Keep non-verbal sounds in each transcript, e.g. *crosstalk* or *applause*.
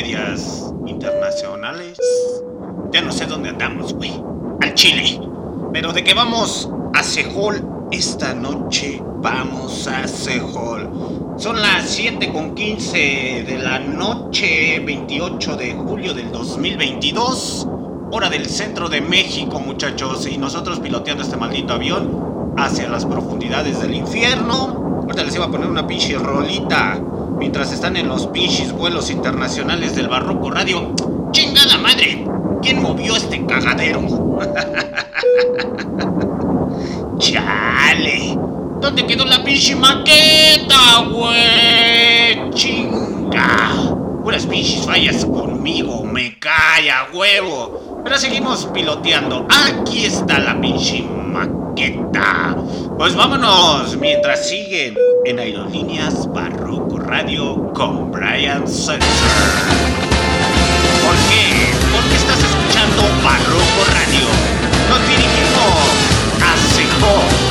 medias internacionales. Ya no sé dónde andamos, güey. Al Chile. Pero de que vamos a Sejol esta noche, vamos a Sejol. Son las 7 con 15 de la noche, 28 de julio del 2022. Hora del centro de México, muchachos. Y nosotros piloteando este maldito avión hacia las profundidades del infierno. Ahorita les iba a poner una pinche rolita mientras están en los pinches vuelos internacionales del Barroco Radio. ¡Chingada madre! ¿Quién movió este cagadero? *laughs* ¡Chale! ¿Dónde quedó la pinche maqueta, güey? ¡Chinga! Puras pinches fallas conmigo, me calla, huevo. Pero seguimos piloteando. Aquí está la pinche maqueta. Pues vámonos mientras siguen en Aerolíneas Barroco Radio con Brian Sensor. ¿Por qué? Porque estás escuchando Barroco Radio. Nos dirigimos a Sejó.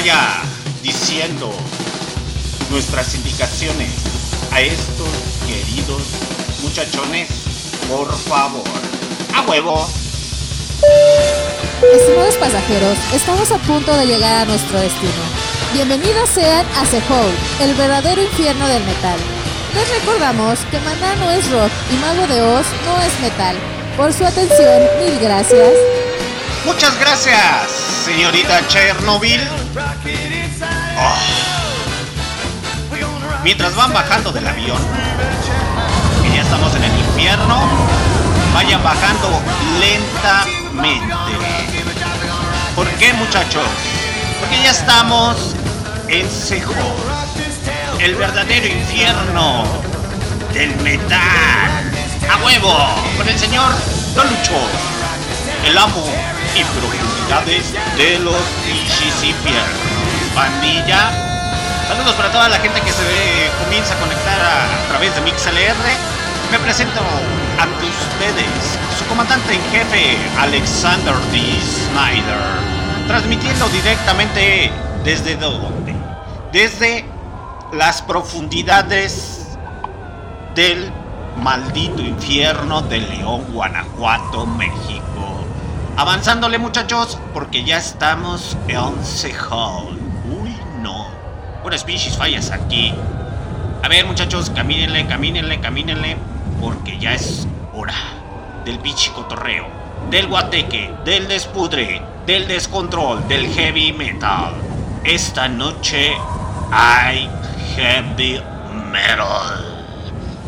Vaya diciendo nuestras indicaciones a estos queridos muchachones, por favor. A huevo. Estimados pasajeros, estamos a punto de llegar a nuestro destino. Bienvenidos sean a Sehol, el verdadero infierno del metal. Les recordamos que Maná no es rock y Mago de Oz no es metal. Por su atención, mil gracias. Muchas gracias, señorita Chernobyl. Mientras van bajando del avión, que ya estamos en el infierno, vayan bajando lentamente. ¿Por qué, muchachos? Porque ya estamos en Sejón, el verdadero infierno del metal. A huevo, con el señor Don Lucho, el amo y profundidades de los pichis. Pandilla, saludos para toda la gente que se ve- comienza a conectar a, través de MixLR. Me presento ante ustedes, su comandante en jefe, Alexander D. Snyder, transmitiendo directamente desde dónde? Desde las profundidades del maldito infierno de León, Guanajuato, México. Avanzándole muchachos, porque ya estamos en Sejón. Puras pinches fallas aquí. A ver muchachos, camínenle, camínenle, camínenle, porque ya es hora del pinche cotorreo, del guateque, del despudre, del descontrol, del heavy metal. Esta noche hay heavy metal.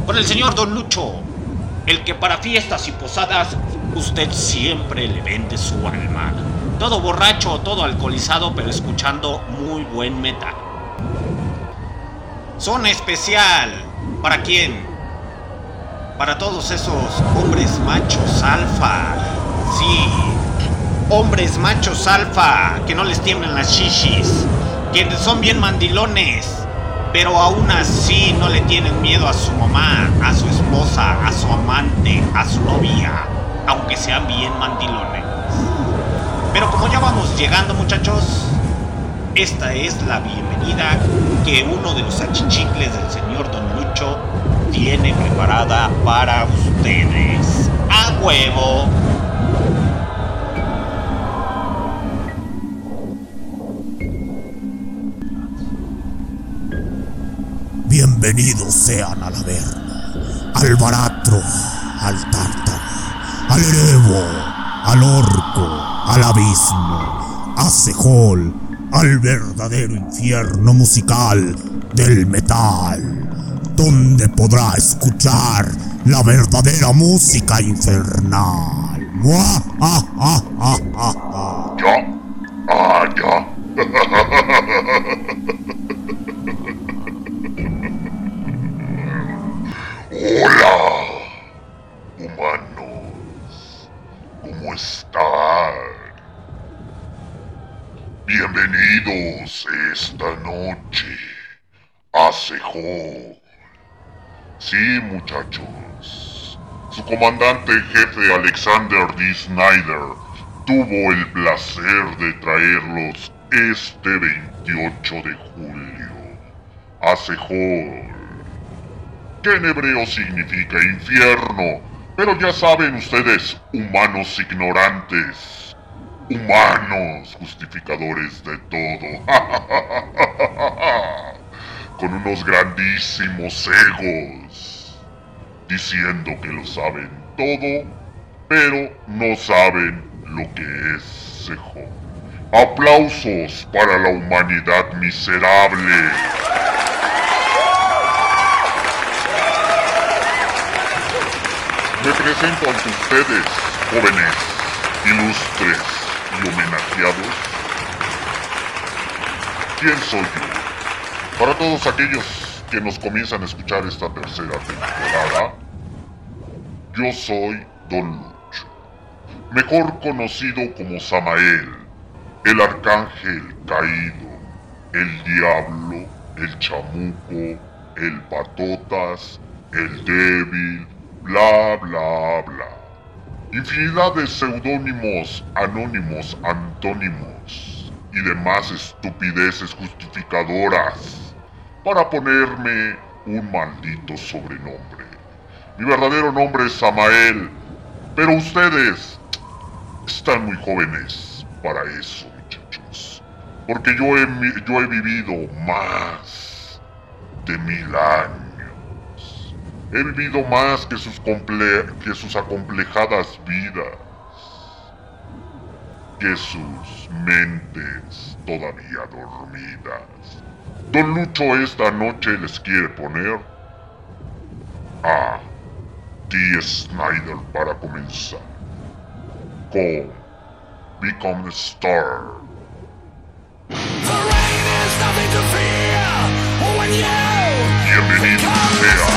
Con el señor Don Lucho, el que para fiestas y posadas usted siempre le vende su alma. Todo borracho, todo alcoholizado, pero escuchando muy buen metal. Zona especial. ¿Para quién? Para todos esos hombres machos alfa. Sí. Hombres machos alfa. Que no les tiemblen las shishis. Que son bien mandilones. Pero aún así no le tienen miedo a su mamá, a su esposa, a su amante, a su novia. Aunque sean bien mandilones. Pero como ya vamos llegando muchachos, esta es la bienvenida que uno de los achichicles del señor Don Lucho tiene preparada para ustedes. ¡A huevo! Bienvenidos sean al Averno, al Baratro, al Tártaro, al Erebo, al Orco, al Abismo, a Sejol, al verdadero infierno musical del metal, donde podrá escuchar la verdadera música infernal. ¡Ah, ah, ah! ¿Ya? Ah. *laughs* Hola, humanos. ¿Cómo están? Bienvenidos esta noche a Sejón. Sí, muchachos. Su comandante jefe Alexander D. Snyder tuvo el placer de traerlos este 28 de julio a Sejón, que en hebreo significa infierno, pero ya saben ustedes, humanos ignorantes, humanos justificadores de todo, *laughs* con unos grandísimos egos, diciendo que lo saben todo, pero no saben lo que es Sejo. Aplausos para la humanidad miserable. Me presento ante ustedes, jóvenes, ilustres y homenajeados. ¿Quién soy yo? Para todos aquellos que nos comienzan a escuchar esta tercera temporada, yo soy Don Lucho, mejor conocido como Samael, el arcángel caído, el diablo, el chamuco, el patotas, el débil, bla bla bla. Infinidad de seudónimos, anónimos, antónimos y demás estupideces justificadoras para ponerme un maldito sobrenombre. Mi verdadero nombre es Samael, pero ustedes están muy jóvenes para eso, muchachos. Porque yo he, yo he vivido más de mil años. He vivido más que sus, comple- que sus acomplejadas vidas. Que sus mentes todavía dormidas. Don Lucho esta noche les quiere poner a T. Snyder para comenzar. Con Become a Star. The rain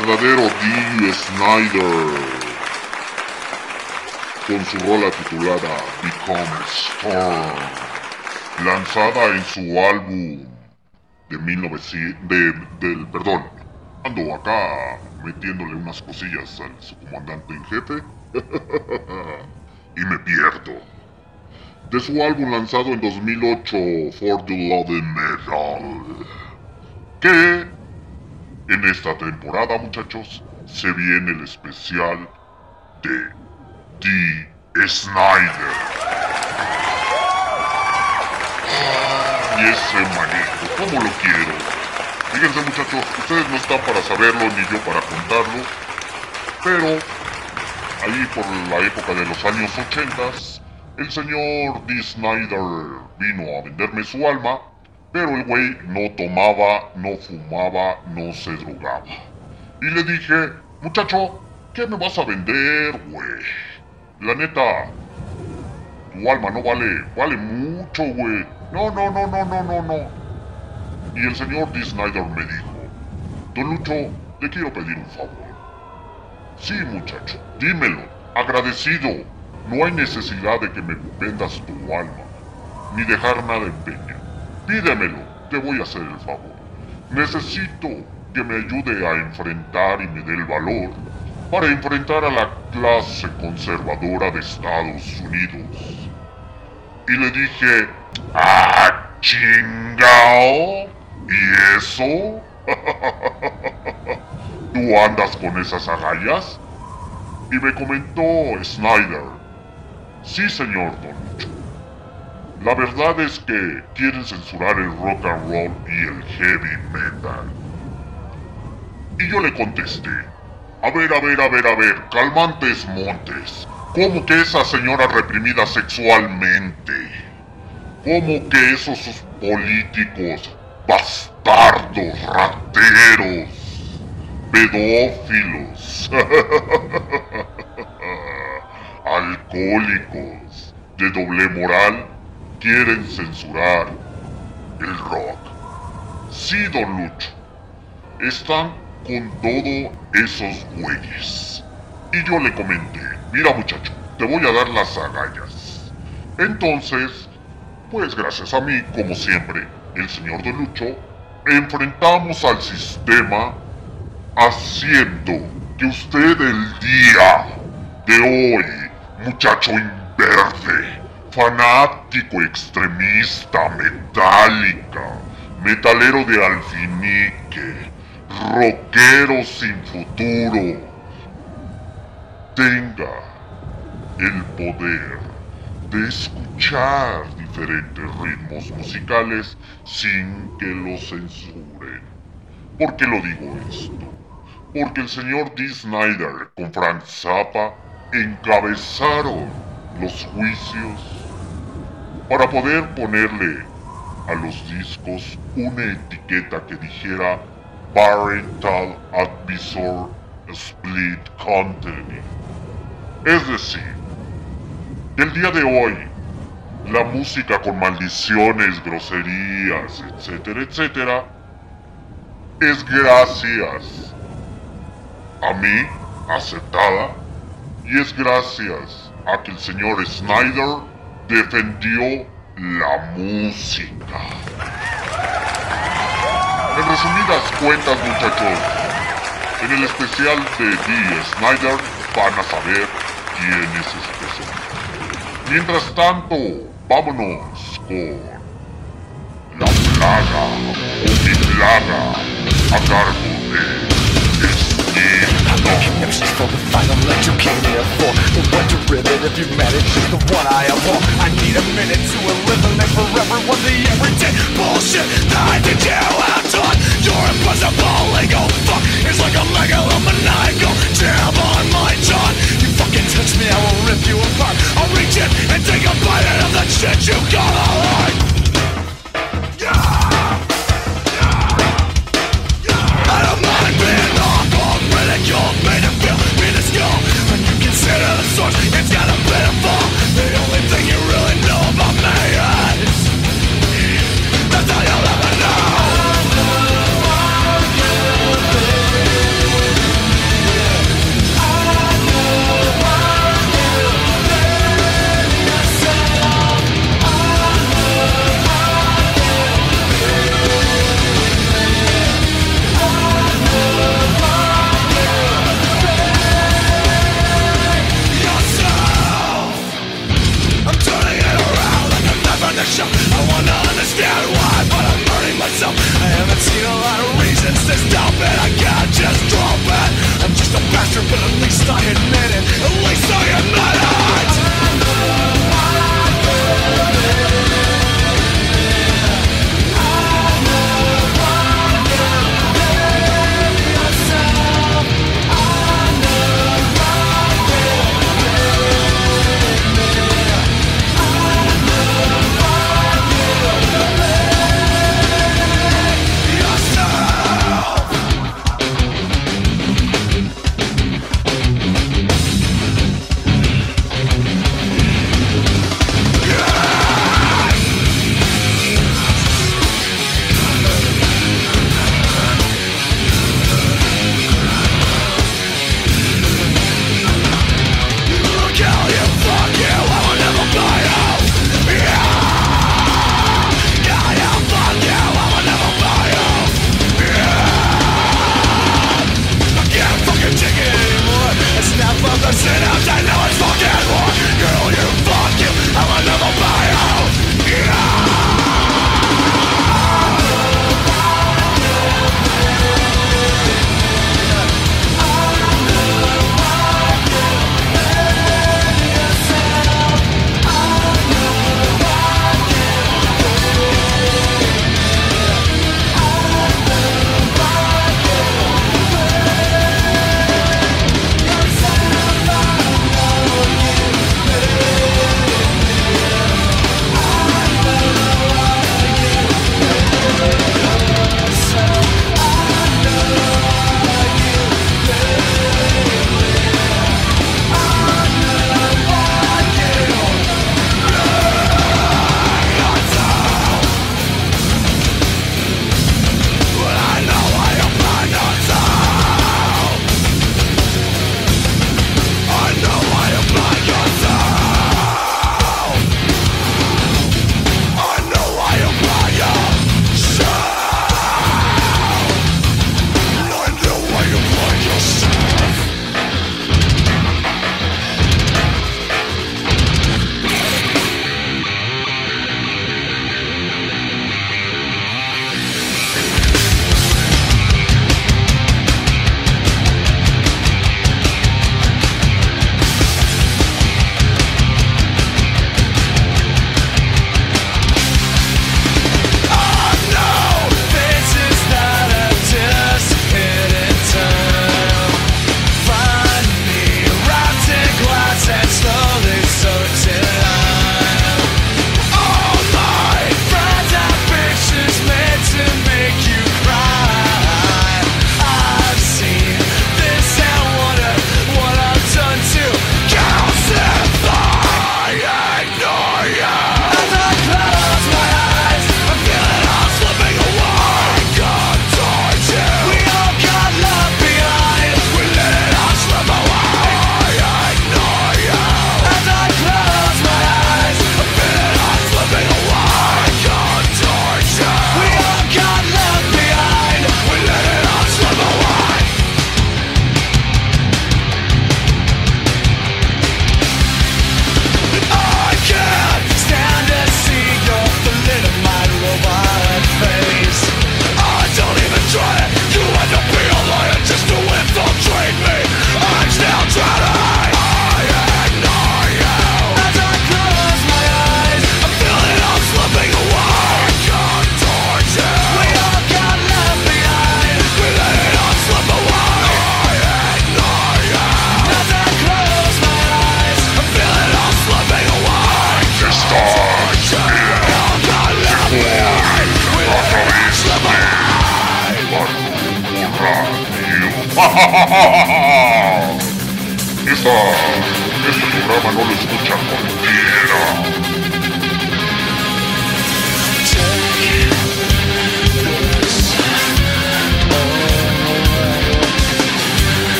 verdadero Dee Snyder, con su rola titulada Become Storm, lanzada en su álbum de 1900, de, del, perdón, ando acá metiéndole unas cosillas al su comandante en jefe *laughs* y me pierdo. De su álbum lanzado en 2008, For the Love Metal. Que en esta temporada, muchachos, se viene el especial de D. Snyder. Y ese manito, ¿cómo lo quiero? Fíjense muchachos, ustedes no están para saberlo ni yo para contarlo, pero ahí por la época de los años 80, el señor D. Snyder vino a venderme su alma, pero el güey no tomaba, no fumaba, no se drogaba. Y le dije, muchacho, ¿qué me vas a vender, güey? La neta, tu alma no vale, vale mucho, güey. No, no, no, no, no, no, no. Y el señor D. Snyder me dijo, Don Lucho, le quiero pedir un favor. Sí, muchacho, dímelo, agradecido. No hay necesidad de que me vendas tu alma, ni dejar nada en peña. Pídemelo, te voy a hacer el favor. Necesito que me ayude a enfrentar y me dé el valor para enfrentar a la clase conservadora de Estados Unidos. Y le dije, ¡ah, chingao! ¿Y eso? *laughs* ¿Tú andas con esas agallas? Y me comentó Snyder. Sí, señor Don. La verdad es que quieren censurar el rock and roll y el heavy metal. Y yo le contesté. A ver, a ver, a ver, a ver, calmantes montes. ¿Cómo que esa señora reprimida sexualmente? ¿Cómo que esos políticos bastardos, rateros, pedófilos, *laughs* alcohólicos, de doble moral, quieren censurar el rock. Sí, don Lucho, están con todo esos güeyes. Y yo le comenté, mira muchacho, te voy a dar las agallas. Entonces, pues gracias a mí, como siempre, el señor Don Lucho, enfrentamos al sistema haciendo que usted el día de hoy, muchacho inverde, fanático extremista, metálica, metalero de alfinique, rockero sin futuro, tenga el poder de escuchar diferentes ritmos musicales sin que lo censuren. ¿Por qué lo digo esto? Porque el señor D. Snyder con Frank Zappa encabezaron los juicios para poder ponerle a los discos una etiqueta que dijera Parental Advisor Split Content. Es decir, el día de hoy la música con maldiciones, groserías, etcétera, etcétera, es gracias a mí, aceptada, y es gracias a que el señor Snyder defendió la música. En resumidas cuentas, muchachos, en el especial de D. Snyder van a saber quién es este señor. Mientras tanto, vámonos con la plaga o mi plaga a cargo Excuses for the final that here for. The one manage is the one I abhor I need a minute to eliminate forever what the everyday bullshit that I think you have taught Your impossible ego fuck is like a megalomaniacal jam on my jaw. You fucking touch me, I will rip you apart. I'll reach in and take a bite out of the shit you got alright I don't shit of the source It's got a pitiful feel out of reasons to stop it I can't just drop it I'm just a bastard but at least I admit it. At least I admit it.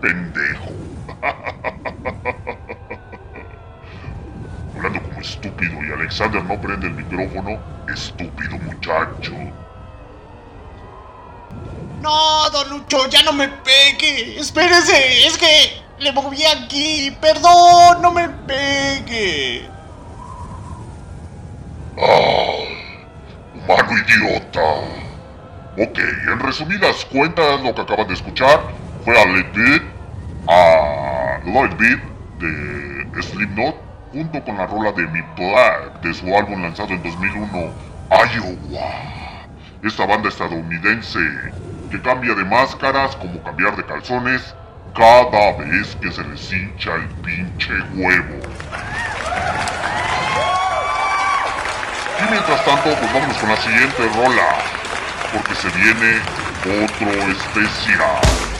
Pendejo. Hablando como estúpido y Alexander no prende el micrófono, estúpido muchacho. No, don Lucho, ya no me pegue. Espérese, es que le moví aquí. Perdón, no me pegue. ¡Ah! ¡Humano idiota! Ok, en resumidas cuentas, lo que acaban de escuchar fue a Let Beat, a Lloyd Beat de Slipknot, junto con la rola de Mi Black de su álbum lanzado en 2001, Iowa. Esta banda estadounidense que cambia de máscaras como cambiar de calzones cada vez que se les hincha el pinche huevo. Y mientras tanto, pues vámonos con la siguiente rola, porque se viene otro especial.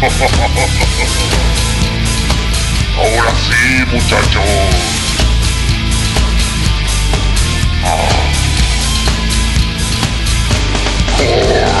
*laughs* Ahora sí, muchachos. Find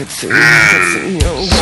especial, el Sejón.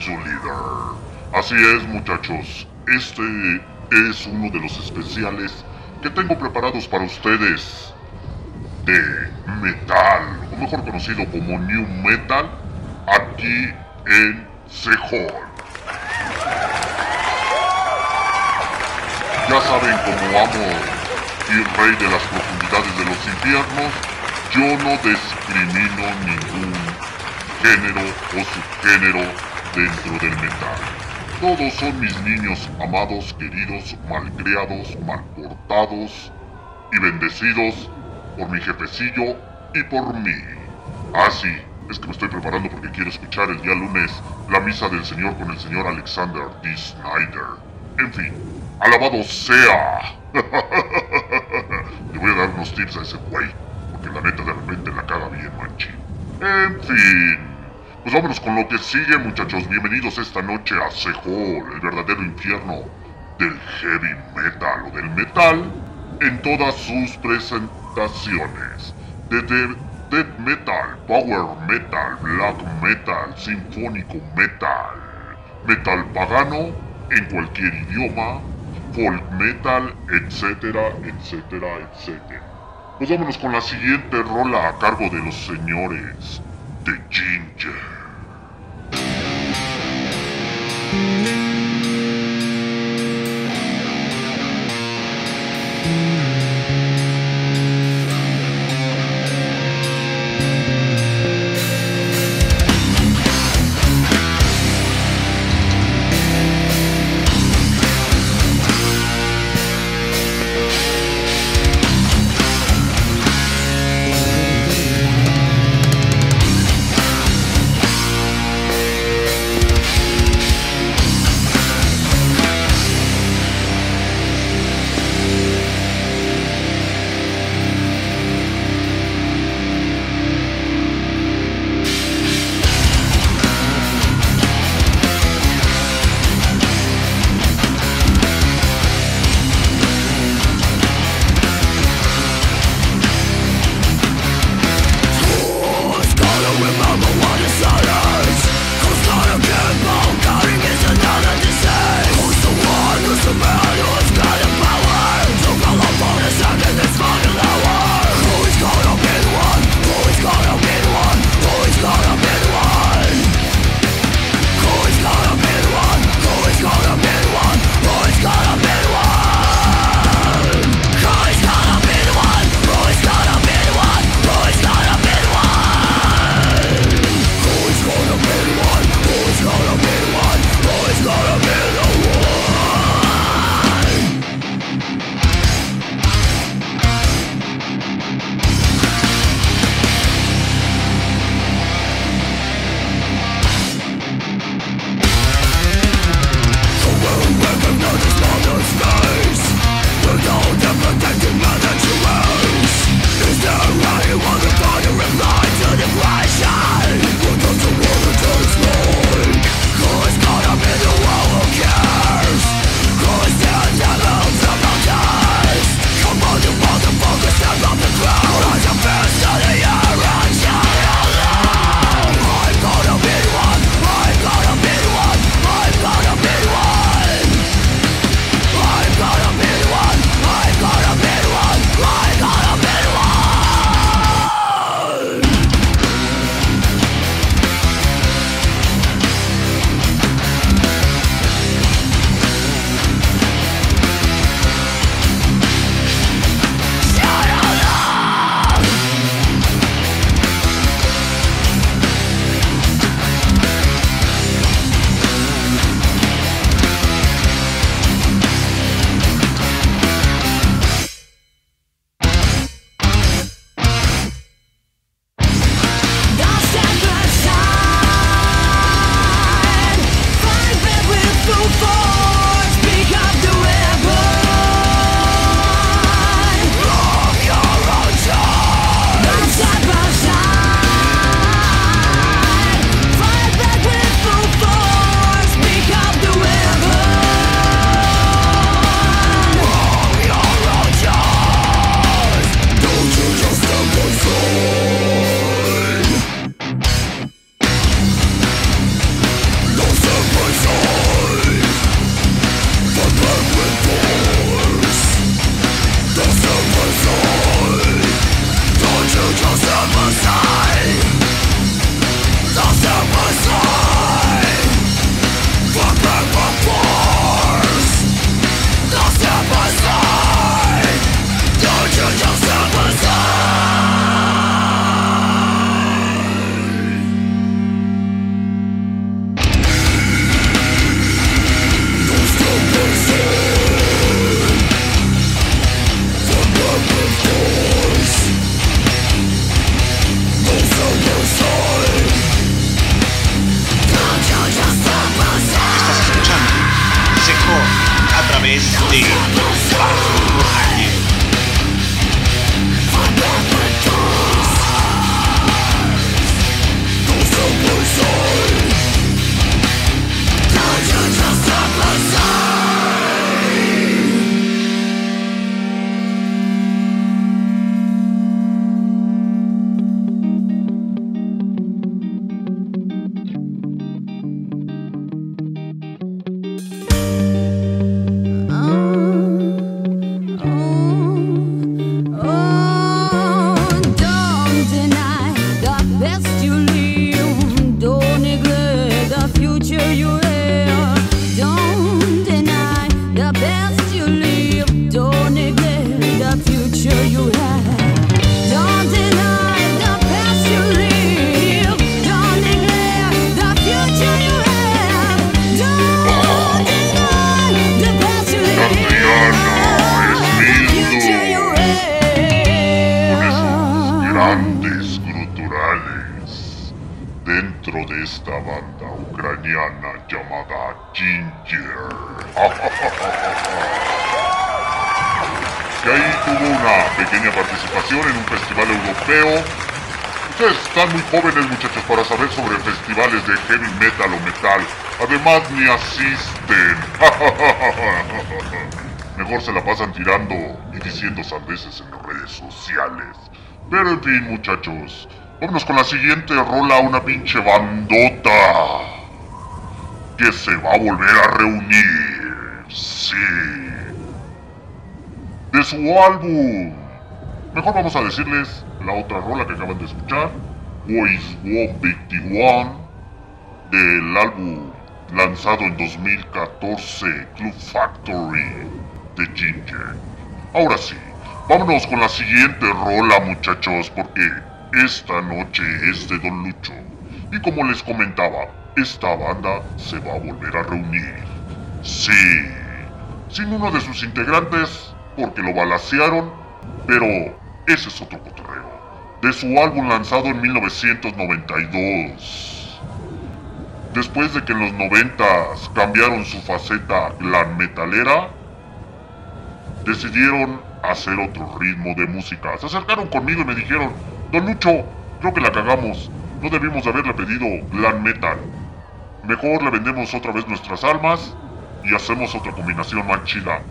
To Leader. Así es muchachos, este es uno de los especiales que tengo preparados para ustedes de metal, o mejor conocido como New Metal, aquí en Sejón. Ya saben como amo y rey de las profundidades de los infiernos, yo no discrimino ningún género o subgénero dentro del metal. Todos son mis niños amados, queridos, malcriados, malportados y bendecidos por mi jefecillo y por mí. Ah, sí, es que me estoy preparando porque quiero escuchar el día lunes la misa del Señor con el señor Alexander D. Snyder. En fin, alabado sea. *laughs* Le voy a dar unos tips a ese güey, porque la neta de repente la caga bien, manchi. En fin, pues vámonos con lo que sigue, muchachos. Bienvenidos esta noche a Sehol, el verdadero infierno del heavy metal o del metal en todas sus presentaciones. Desde death metal, power metal, black metal, sinfónico metal, metal pagano en cualquier idioma, folk metal, etcétera, etcétera, etcétera. Pues vámonos con la siguiente rola a cargo de los señores de Ginger. Ginger. *laughs* Que ahí tuvo una pequeña participación en un festival europeo. Ustedes están muy jóvenes muchachos para saber sobre festivales de heavy metal o metal. Además ni asisten. *laughs* Mejor se la pasan tirando y diciendo sandeces en redes sociales. Pero en fin, muchachos. Vámonos con la siguiente rola, una pinche bandota. Que se va a volver a reunir. Sí. De su álbum. Mejor vamos a decirles la otra rola que acaban de escuchar. Boys Walk 21. Del álbum lanzado en 2014, Club Factory de Ginger. Ahora sí, vámonos con la siguiente rola muchachos, porque esta noche es de Don Lucho. Y como les comentaba, esta banda se va a volver a reunir. Sí, sin uno de sus integrantes, porque lo balacearon, pero ese es otro cotorreo. De su álbum lanzado en 1992. Después de que en los 90 cambiaron su faceta glam metalera, decidieron hacer otro ritmo de música. Se acercaron conmigo y me dijeron, Don Lucho, creo que la cagamos. No debimos haberle pedido glam metal. Mejor le vendemos otra vez nuestras almas y hacemos otra combinación más chida.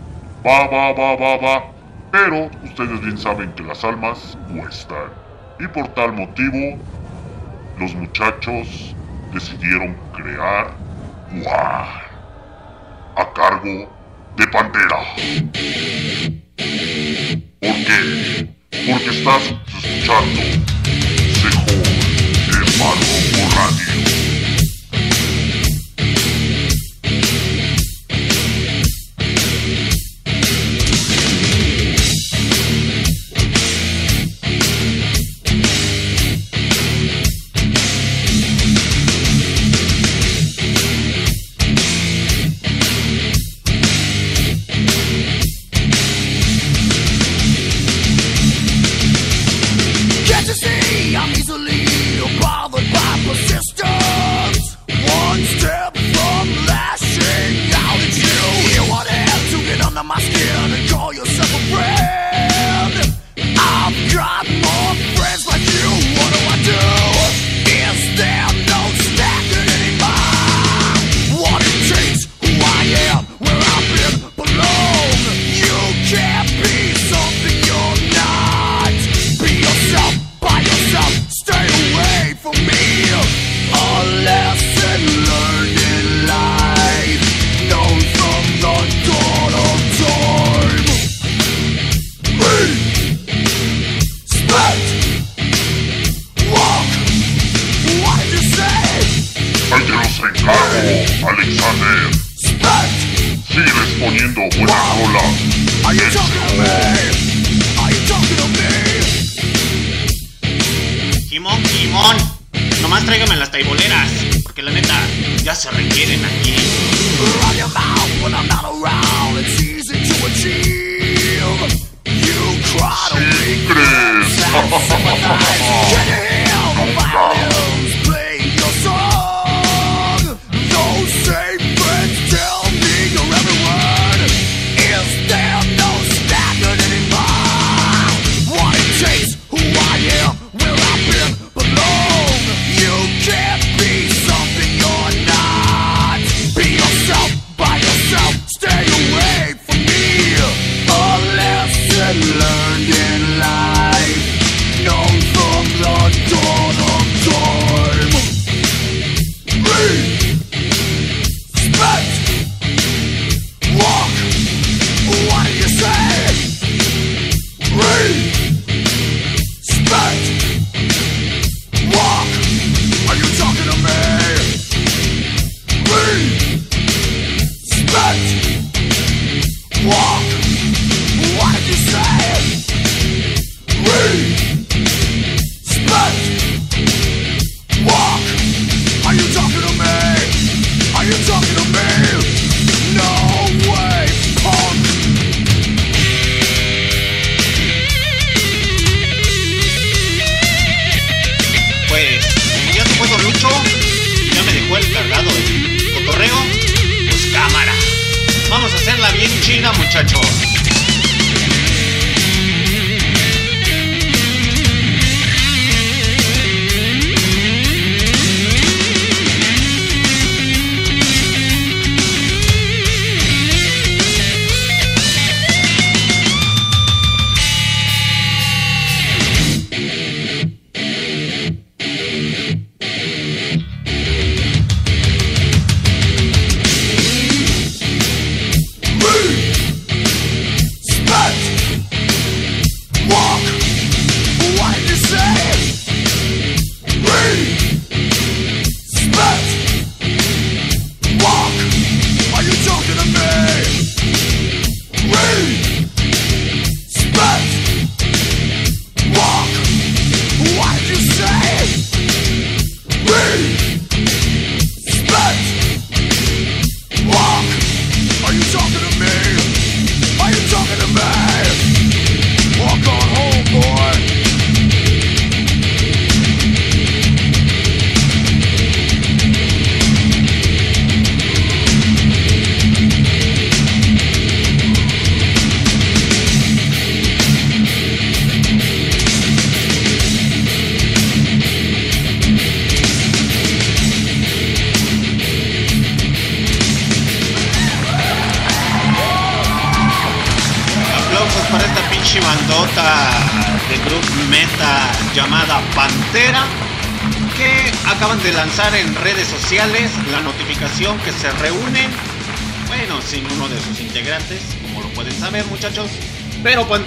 Va, va, va, va, va. Pero ustedes bien saben que las almas cuestan. Y por tal motivo, los muchachos decidieron crear War a cargo de Pantera. ¿Por qué? Porque estás escuchando Sejón de Barroco Radio.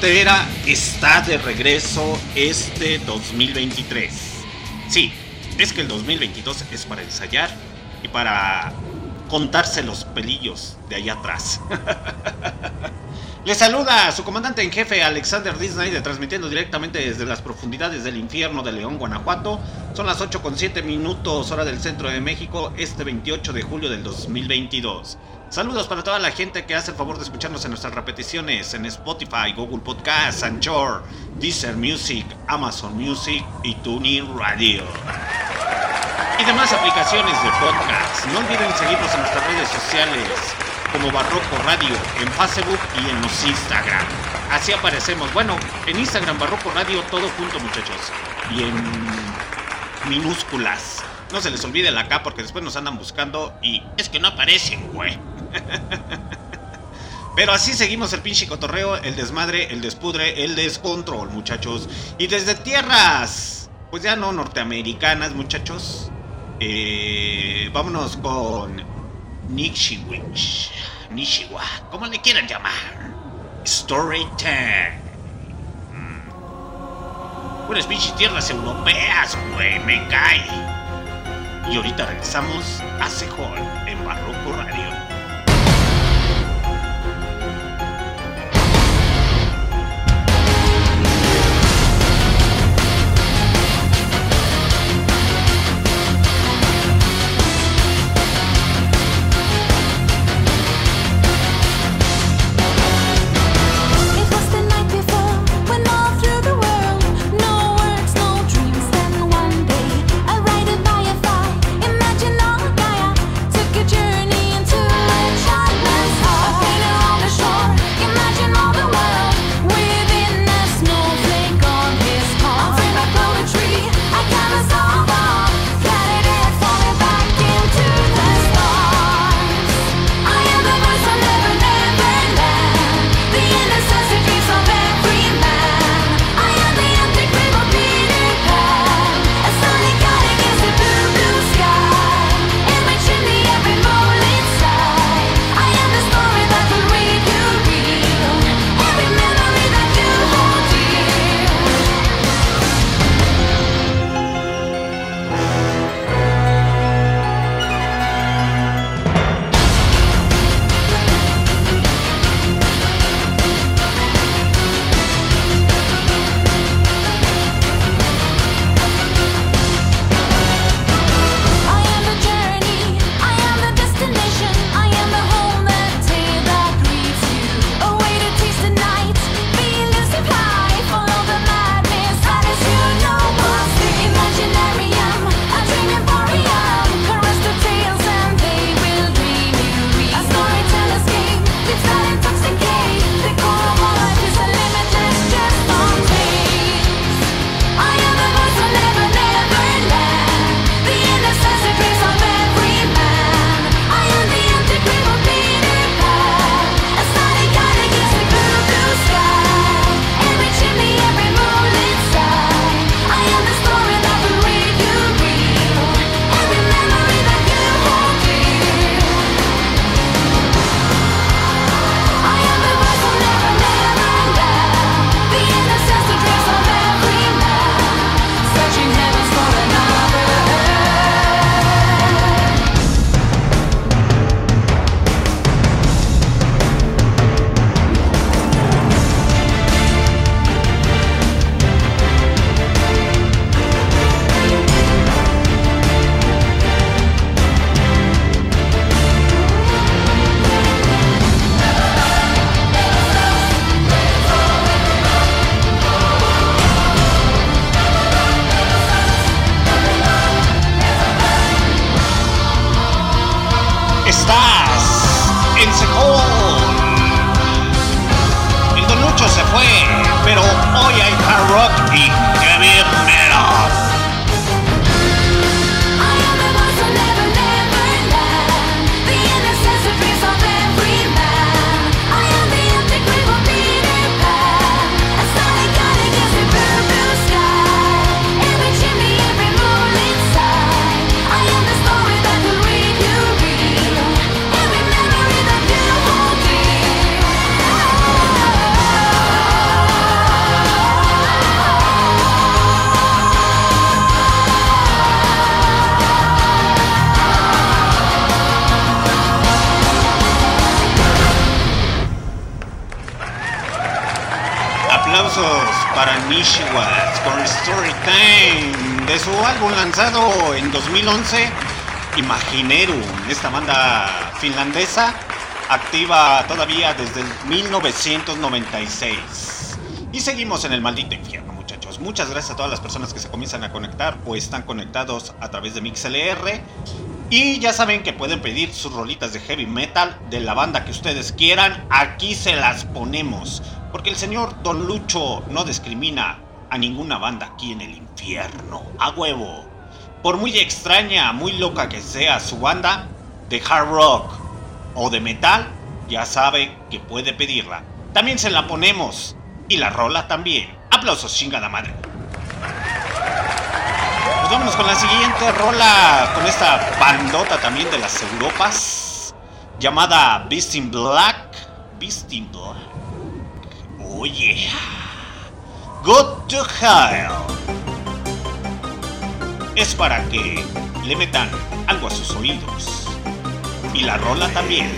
Pantera está de regreso este 2023. Sí, es que el 2022 es para ensayar y para contarse los pelillos de allá atrás. *laughs* Le saluda a su comandante en jefe Alexander Disney, de transmitiendo directamente desde las profundidades del infierno de León, Guanajuato. Son las 8 con 7 minutos, hora del centro de México, este 28 de julio del 2022. Saludos para toda la gente que hace el favor de escucharnos en nuestras repeticiones en Spotify, Google Podcasts, Anchor, Deezer Music, Amazon Music y TuneIn Radio. Y demás aplicaciones de podcast. No olviden seguirnos en nuestras redes sociales como Barroco Radio en Facebook y en los Instagram. Así aparecemos. Bueno, en Instagram Barroco Radio todo junto muchachos. Y en minúsculas. No se les olvide la K porque después nos andan buscando y es que no aparecen, güey. *laughs* Pero así seguimos el pinche cotorreo, el desmadre, el despudre, el descontrol, muchachos. Y desde tierras, pues ya no norteamericanas, muchachos. Eh, vámonos con Nishiwich. Nishiwa, como le quieran llamar. Story Time. Mm. Unas pinches tierras europeas, güey, me cae. Y ahorita regresamos a Sejol en Barroco Radio. Para Nishiwas con Story Time de su álbum lanzado en 2011, Imaginerum, esta banda finlandesa activa todavía desde el 1996. Y seguimos en el maldito infierno, muchachos. Muchas gracias a todas las personas que se comienzan a conectar o están conectados a través de MixLR. Y ya saben que pueden pedir sus rolitas de heavy metal de la banda que ustedes quieran. Aquí se las ponemos. Porque el señor Don Lucho no discrimina a ninguna banda aquí en el infierno. A huevo. Por muy extraña, muy loca que sea su banda, de hard rock o de metal, ya sabe que puede pedirla. También se la ponemos. Y la rola también. Aplausos, chingada madre. Pues vámonos con la siguiente rola, con esta bandota también de las Europas, llamada Beast in Black. Beast in Black. Oye. Go to Hell. Es para que le metan algo a sus oídos. Y la rola también.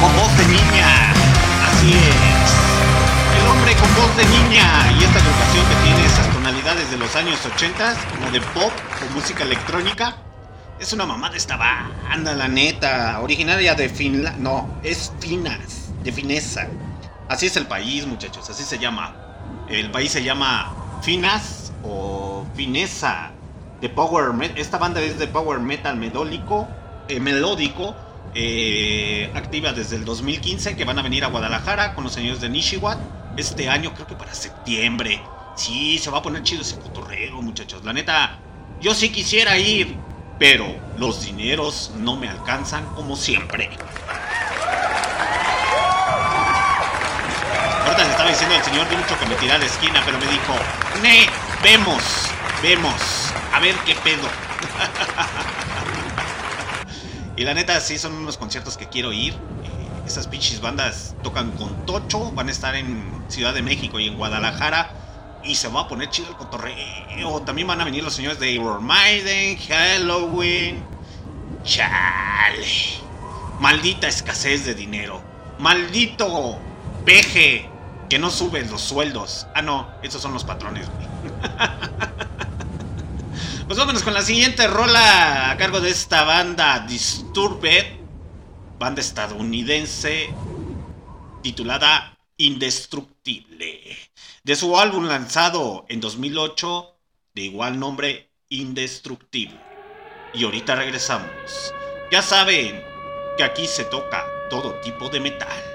Con voz de niña. Así es. El hombre con voz de niña. Y esta agrupación que tiene esas tonalidades de los años 80, como de pop o música electrónica, Es una mamá de esta banda, la neta. Originaria de Finlandia. No, es Finas, de Finesa. Así es el país, muchachos, así se llama. El país se llama Finas o Finesa. De Power Metal. Esta banda es de Power Metal melódico. eh, melódico. Eh, activa desde el 2015. Que van a venir a Guadalajara con los señores de Nishiwat. Este año, creo que para septiembre. Sí, se va a poner chido ese cotorreo, muchachos. La neta, yo sí quisiera ir. Pero los dineros no me alcanzan como siempre. Ahorita le estaba diciendo al señor Ducho que me tirara la esquina, pero me dijo, Ne, vemos, vemos, a ver qué pedo. *laughs* y la neta, sí son unos conciertos que quiero ir. Eh, esas pinches bandas tocan con Tocho, van a estar en Ciudad de México y en Guadalajara. Y se va a poner chido el cotorreo. También van a venir los señores de Maiden, Halloween. Chale. Maldita escasez de dinero. Maldito peje que no sube los sueldos. Ah, no, esos son los patrones, güey. *laughs* Pues vámonos con la siguiente rola a cargo de esta banda Disturbed, banda estadounidense titulada Indestructible. De su álbum lanzado en 2008 de igual nombre Indestructible. Y ahorita regresamos. Ya saben que aquí se toca todo tipo de metal.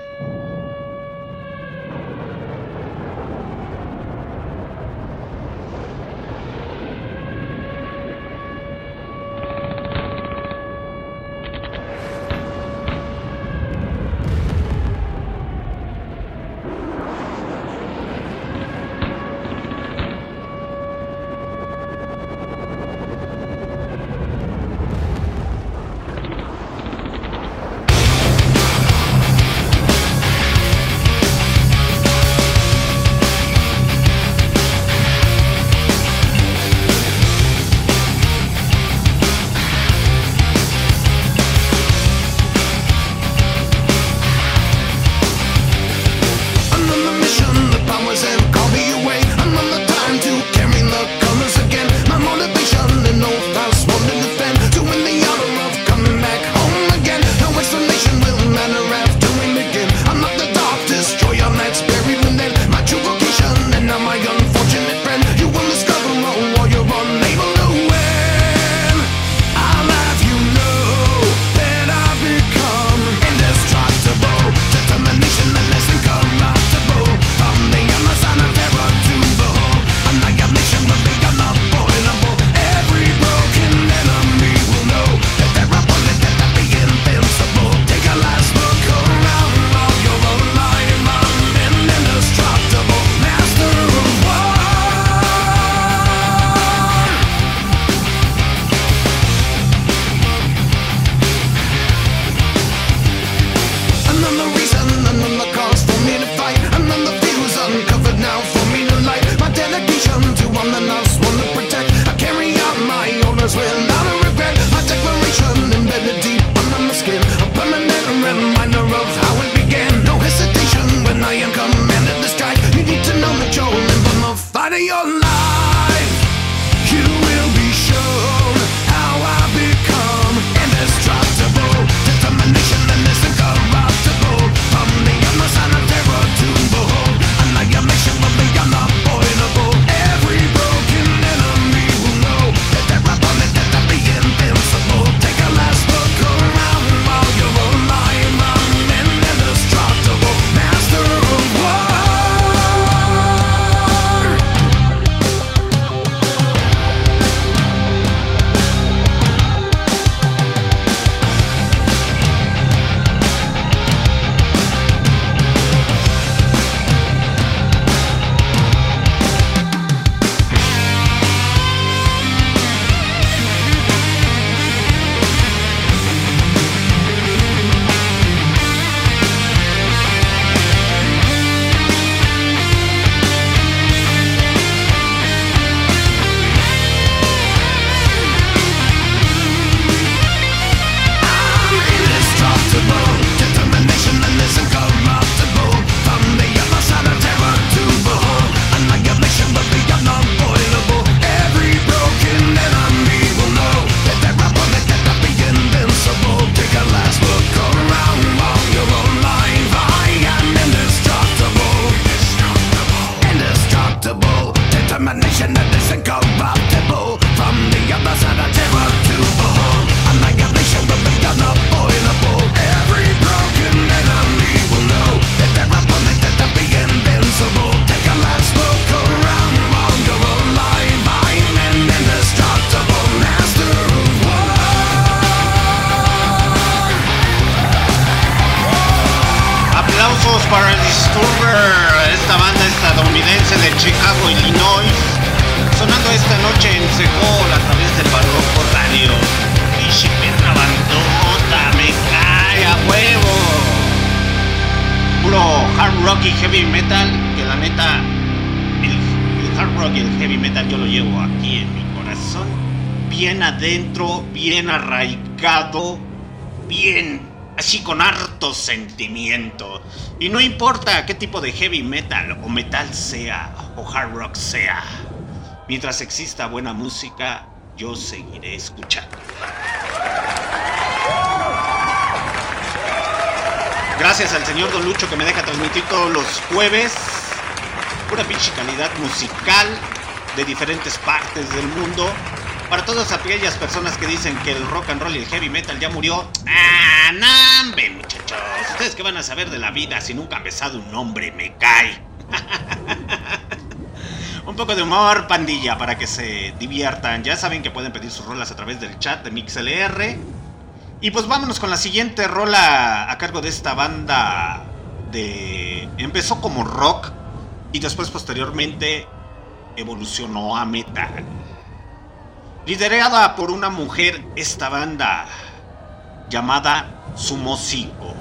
Y no importa qué tipo de heavy metal o metal sea o hard rock sea. Mientras exista buena música, yo seguiré escuchando. Gracias al señor Don Lucho que me deja transmitir todos los jueves. Pura pinche calidad musical de diferentes partes del mundo. Para todas aquellas personas que dicen que el rock and roll y el heavy metal ya murió. ¡Ah, muchachos! ¿Ustedes qué van a saber de la vida si nunca han besado un hombre? Me cae. *laughs* un poco de humor, pandilla, para que se diviertan. Ya saben que pueden pedir sus rolas a través del chat de MixLR. Y pues vámonos con la siguiente rola a cargo de esta banda de... Empezó como rock y después posteriormente evolucionó a metal. Liderada por una mujer esta banda llamada Sumosico.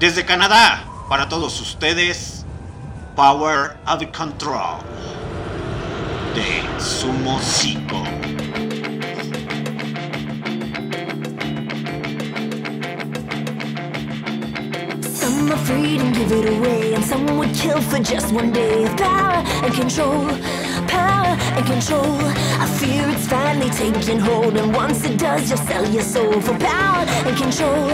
Desde Canadá, para todos ustedes, Power of Control de Sumosico. Some are afraid and give it away, and some would kill for just one day of power and control. Power and control. I fear it's finally taking hold, and once it does, you'll sell your soul for power and control.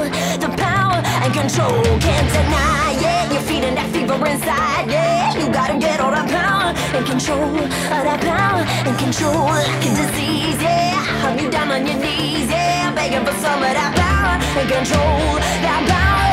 The power and control can't deny it. You're feeding that fever inside, yeah. You gotta get all that power and control. All that power and control, like a disease, yeah. Hug you down on your knees, yeah. Begging for some of that power and control. That power.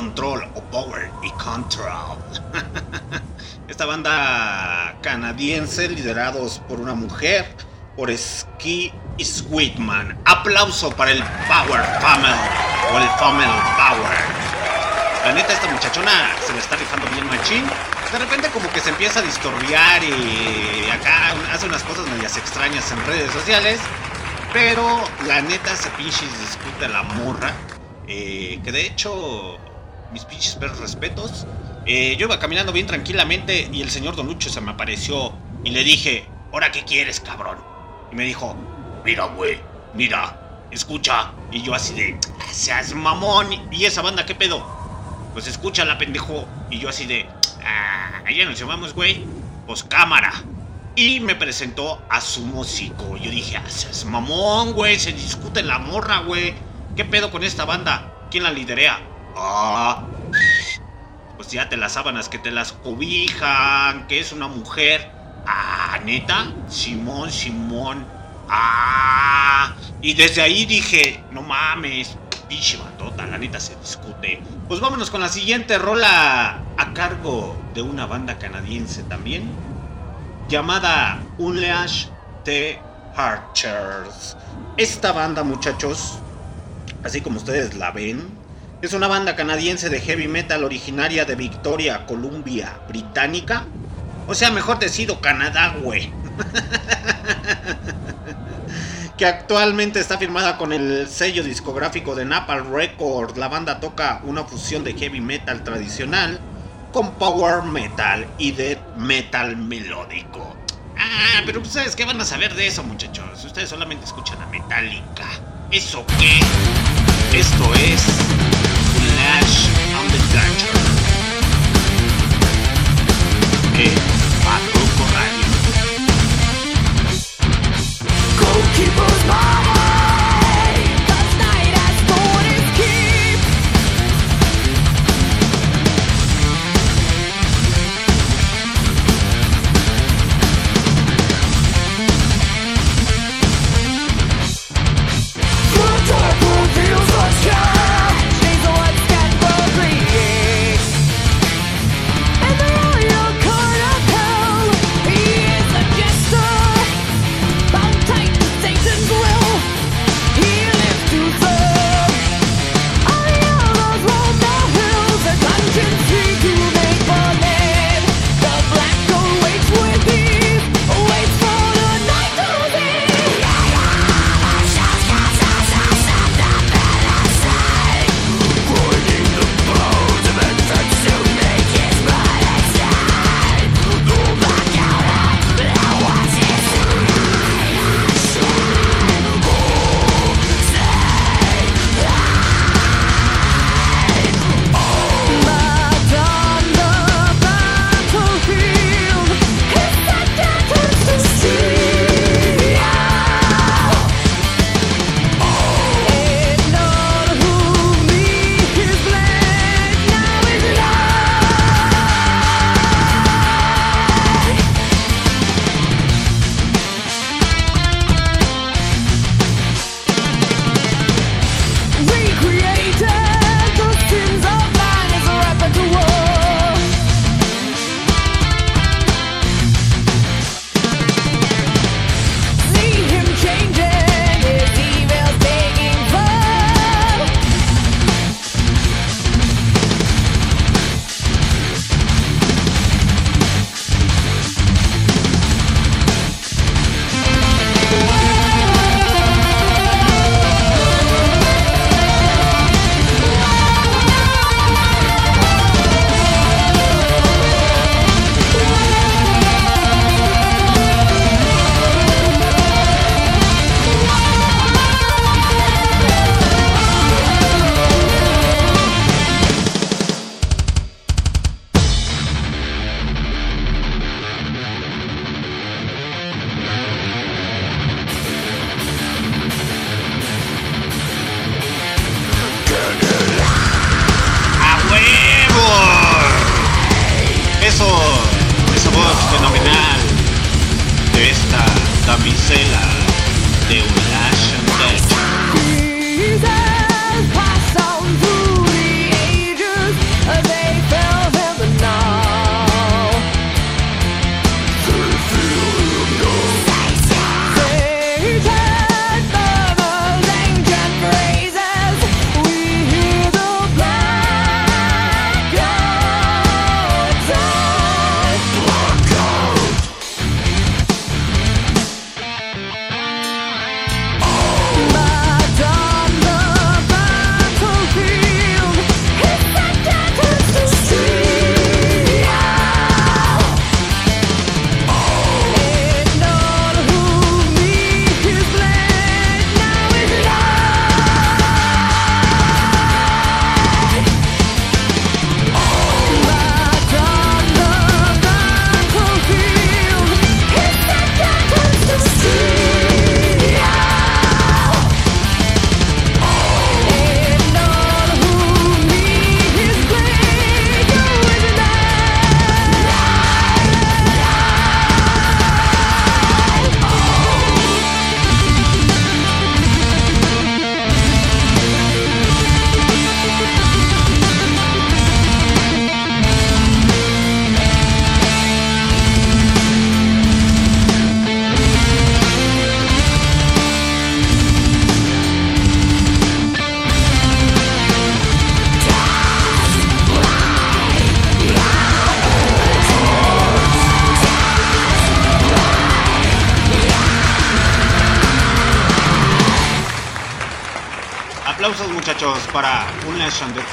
Control, o power y control. *laughs* Esta banda canadiense liderados por una mujer, por Ski Sweetman. Aplauso para el Power Family o el Family Power. La neta, esta muchachona se le está rifando bien machín. De repente como que se empieza a distorrear y acá hace unas cosas medias extrañas en redes sociales. Pero la neta se pinches discute la morra. eh, que de hecho, mis pinches perros respetos. eh, yo iba caminando bien tranquilamente y el señor Don Lucho se me apareció y le dije, ¿ahora qué quieres, cabrón? Y me dijo, mira, güey, mira, escucha. Y yo así de, seas mamón. ¿Y esa banda qué pedo? Pues escúchala, pendejo. Y yo así de, ah, ya nos llamamos, güey. Pues cámara. Y me presentó a su músico. Yo dije, ah, seas mamón, güey. Se discute la morra, güey. ¿Qué pedo con esta banda? ¿Quién la liderea? Ah. Pues ya te las sábanas que te las cobijan. Que es una mujer. Ah, neta. Simón, Simón. Ah. Y desde ahí dije, no mames. Pinche la neta se discute. Pues vámonos con la siguiente rola a cargo de una banda canadiense también llamada Unleash the Archers. Esta banda, muchachos, así como ustedes la ven, es una banda canadiense de heavy metal originaria de Victoria, Columbia, Británica. O sea, mejor decido Canadá, güey. *laughs* que actualmente está firmada con el sello discográfico de Napalm Records. La banda toca una fusión de heavy metal tradicional con power metal y death metal melódico. Ah, pero ustedes qué van a saber de eso, muchachos. Ustedes solamente escuchan a Metallica. ¿Eso qué? Esto es Flash on the Dutcher. En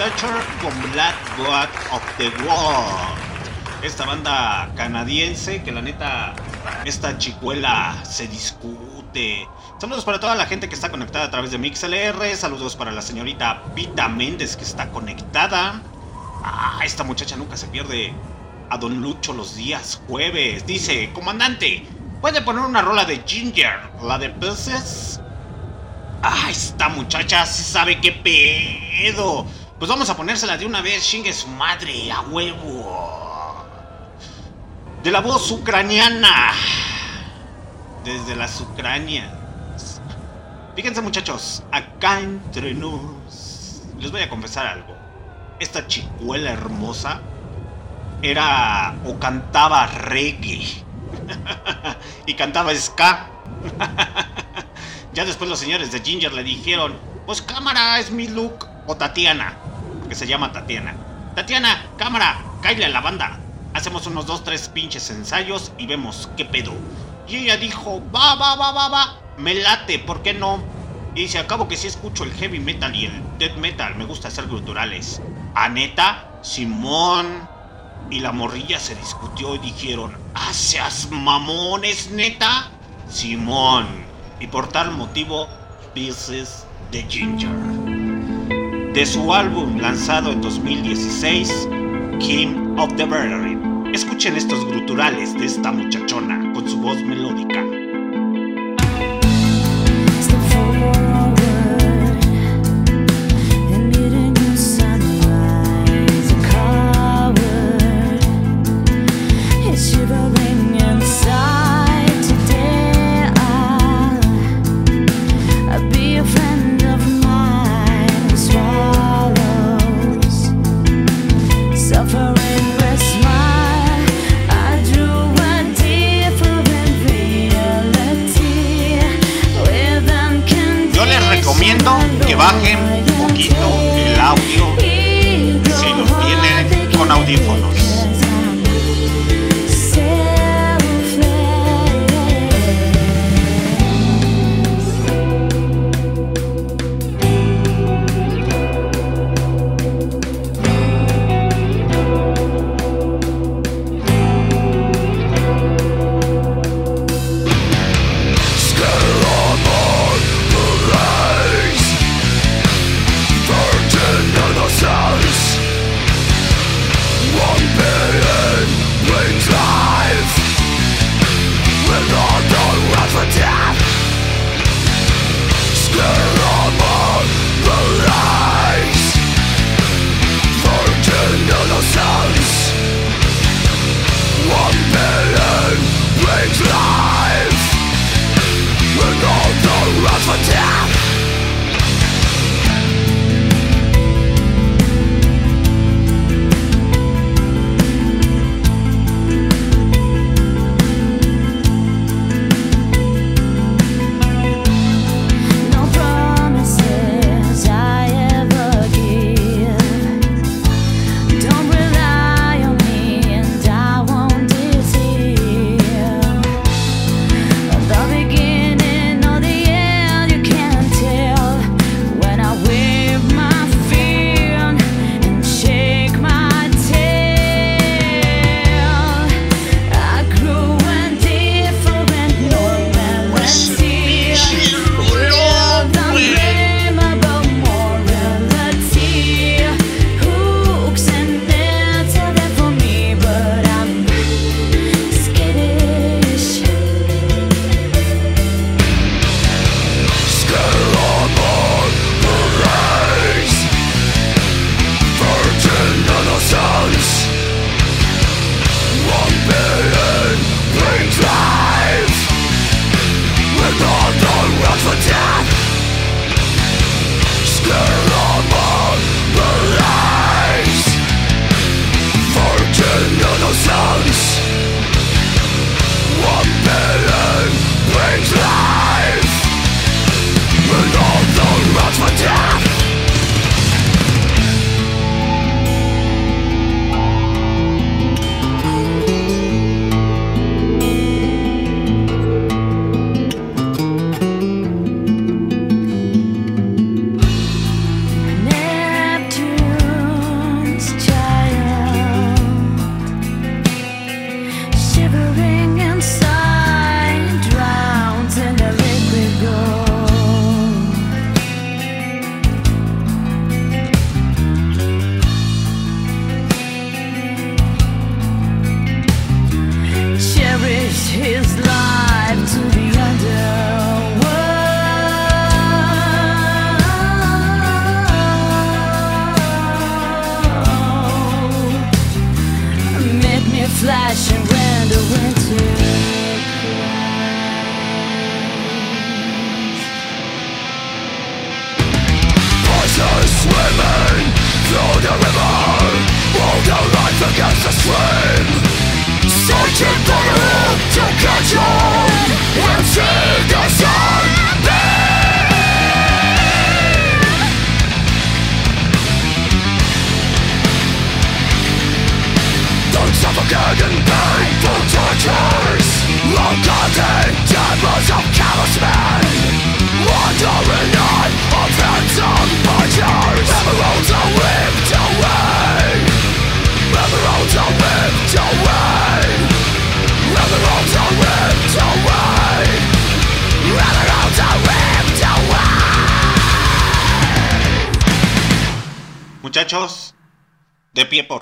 Con Black God of the World. Esta banda canadiense que la neta, esta chicuela se discute. Saludos para toda la gente que está conectada a través de MixLR. Saludos para la señorita Pita Méndez que está conectada. Ah, esta muchacha nunca se pierde a Don Lucho los días jueves. Dice, comandante, ¿puede poner una rola de Ginger, la de peces? Ah, esta muchacha sí sabe qué pedo. Pues vamos a ponérsela de una vez, chingue su madre, a huevo. De la voz ucraniana. Desde las Ucranias. Fíjense muchachos, acá entre nos. Les voy a confesar algo. Esta chicuela hermosa era o cantaba reggae. *laughs* y cantaba ska. *laughs* Ya después los señores de Ginger le dijeron, pues cámara es mi look. O Tatiana, porque se llama Tatiana. Tatiana, cámara, cállale a la banda. Hacemos unos dos, tres pinches ensayos y vemos qué pedo. Y ella dijo, va, va, va, va, va. Me late, ¿por qué no? Y dice, acabo que sí escucho el heavy metal y el death metal. Me gusta hacer guturales. ¿A neta? Simón. Y la morrilla se discutió y dijeron, ¿ah, seas mamones, neta? Simón. Y por tal motivo, Pieces de Ginger. De su álbum lanzado en 2016, King of the Brethren. Escuchen estos gruturales de esta muchachona con su voz melódica.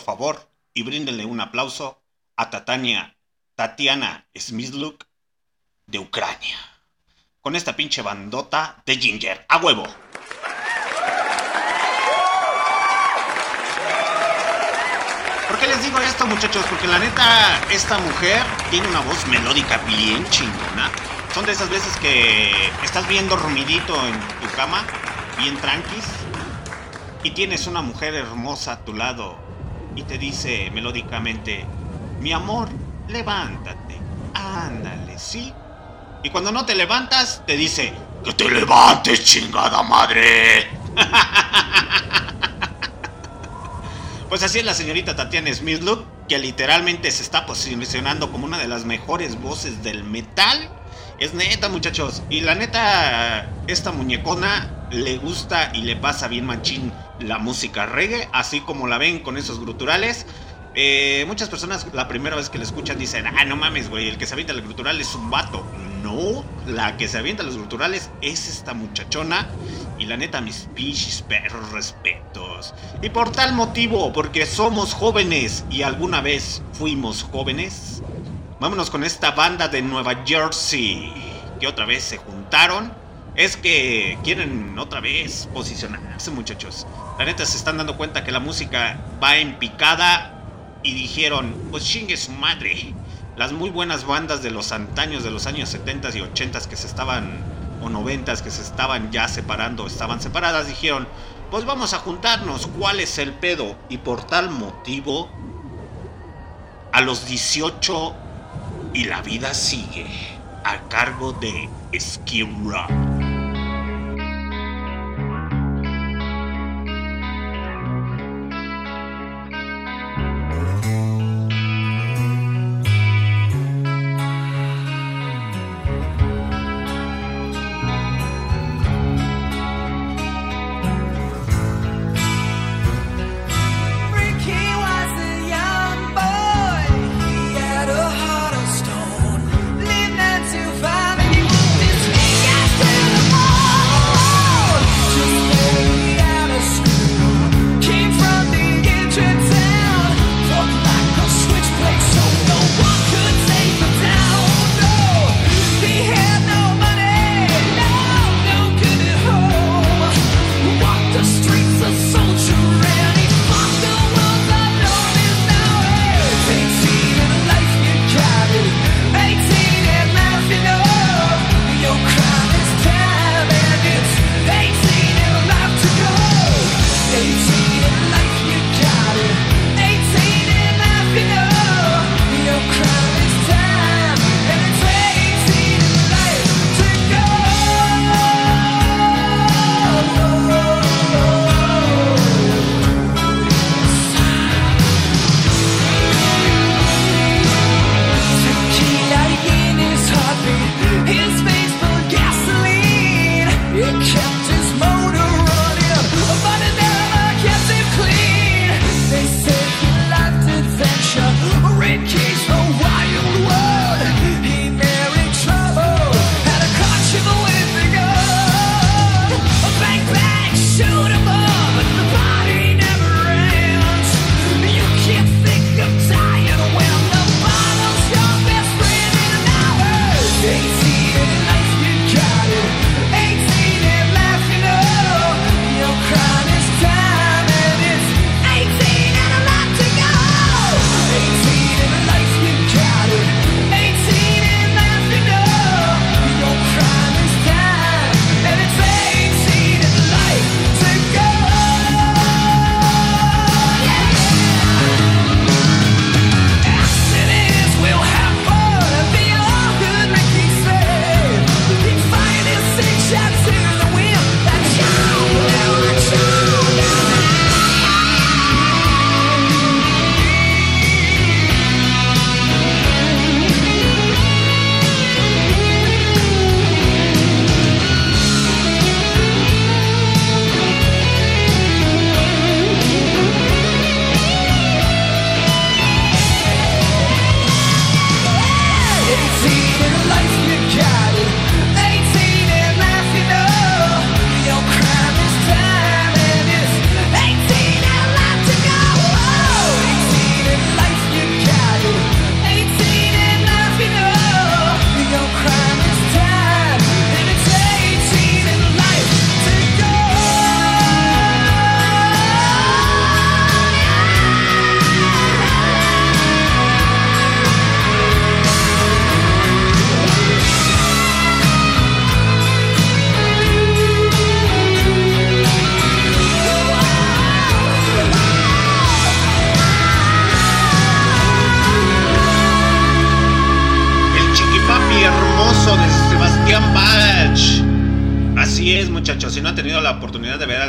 Favor y bríndenle un aplauso a Tatania, Tatiana Smysluk de Ucrania. Con esta pinche bandota de Ginger. ¡A huevo! ¿Por qué les digo esto, muchachos? Porque la neta, esta mujer tiene una voz melódica bien chingona. Son de esas veces que estás bien dormidito en tu cama, bien tranquis, y tienes una mujer hermosa a tu lado y te dice melódicamente, mi amor, levántate, ándale, ¿sí? Y cuando no te levantas, te dice, que te levantes, chingada madre. *laughs* Pues así es la señorita Tatiana Smithlook, que literalmente se está posicionando como una de las mejores voces del metal. Es neta, muchachos. Y la neta, esta muñecona le gusta y le pasa bien machín la música reggae, así como la ven con esos gruturales. Eh, muchas personas la primera vez que la escuchan dicen, ah, no mames, güey, el que se avienta el grutural es un vato. No, la que se avienta los gruturales es esta muchachona. Y la neta, mis pinches perros respetos. Y por tal motivo, porque somos jóvenes y alguna vez fuimos jóvenes, vámonos con esta banda de Nueva Jersey, que otra vez se juntaron. Es que quieren otra vez posicionarse, muchachos. La neta se están dando cuenta que la música va en picada y dijeron, pues chingue su madre. Las muy buenas bandas de los antaños, de los años 70 y 80 que se estaban, o 90 que se estaban ya separando, estaban separadas, dijeron, pues vamos a juntarnos, ¿cuál es el pedo? Y por tal motivo, a los 18 y la vida sigue, a cargo de Skid Row.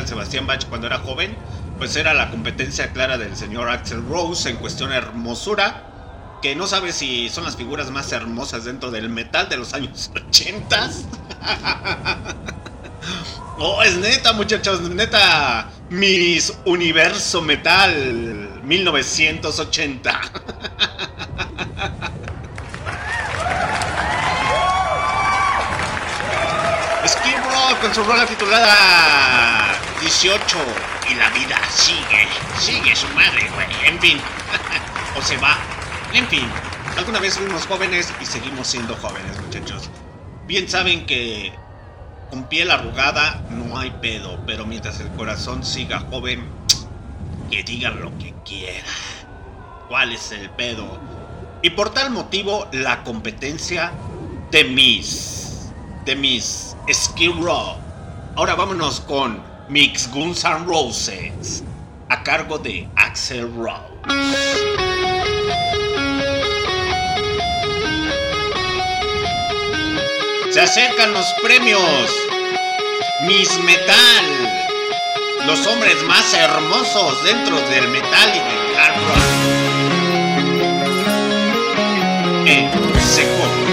Sebastián Bach cuando era joven, pues era la competencia clara del señor Axel Rose en cuestión de hermosura. Que no sabe si son las figuras más hermosas dentro del metal de los años *laughs* 80. *laughs* Oh, es neta, muchachos, neta. Miss Universo Metal 1980. Skid Row con su rola titulada 18 y la vida sigue, sigue su madre, güey. En fin, *laughs* o se va. En fin, alguna vez fuimos jóvenes y seguimos siendo jóvenes, muchachos. Bien saben que con piel arrugada no hay pedo, pero mientras el corazón siga joven, que digan lo que quieran. ¿Cuál es el pedo? Y por tal motivo, la competencia de Miss. De Miss Skid Row. Ahora vámonos con Mix Guns N' Roses. A cargo de Axel Rose. Se acercan los premios. Miss Metal. Los hombres más hermosos dentro del metal y del hard rock. En seco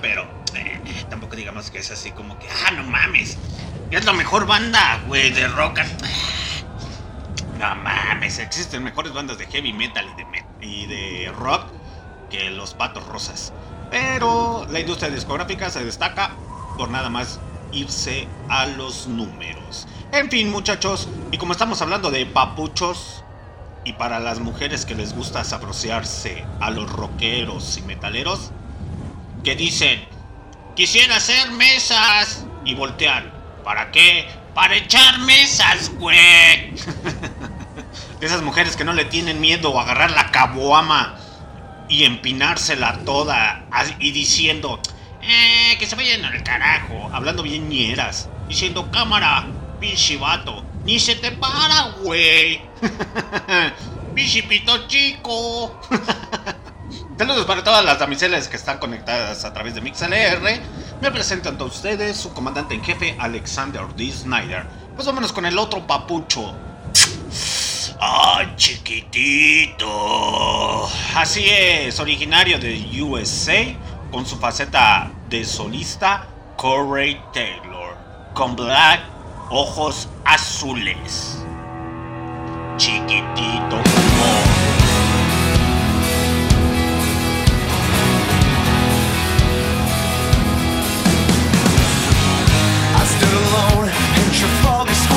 pero eh, tampoco digamos que es así como que, ah, no mames. Es la mejor banda, güey, de rock. and- No mames, existen mejores bandas de heavy metal y de, rock que los patos rosas. Pero la industria discográfica se destaca por nada más irse a los números. En fin, muchachos, y como estamos hablando de papuchos, y para las mujeres que les gusta sabrociarse a los rockeros y metaleros, que dicen, quisiera hacer mesas y voltean. ¿Para qué? Para echar mesas, güey. *laughs* De esas mujeres que no le tienen miedo a agarrar la caboama y empinársela toda y diciendo, eh, que se vayan al carajo, hablando bien ñeras, diciendo, cámara, pinche vato, ni se te para, güey. *laughs* pinche pito chico. *laughs* Saludos para todas las damiselas que están conectadas a través de MixLR. Me presento ante ustedes su comandante en jefe, Alexander D. Snyder. Pues vámonos con el otro papucho. ¡Ah, chiquitito! Así es, originario de USA, con su faceta de solista, Corey Taylor, con Black, ojos azules. Chiquitito como. Trafalgar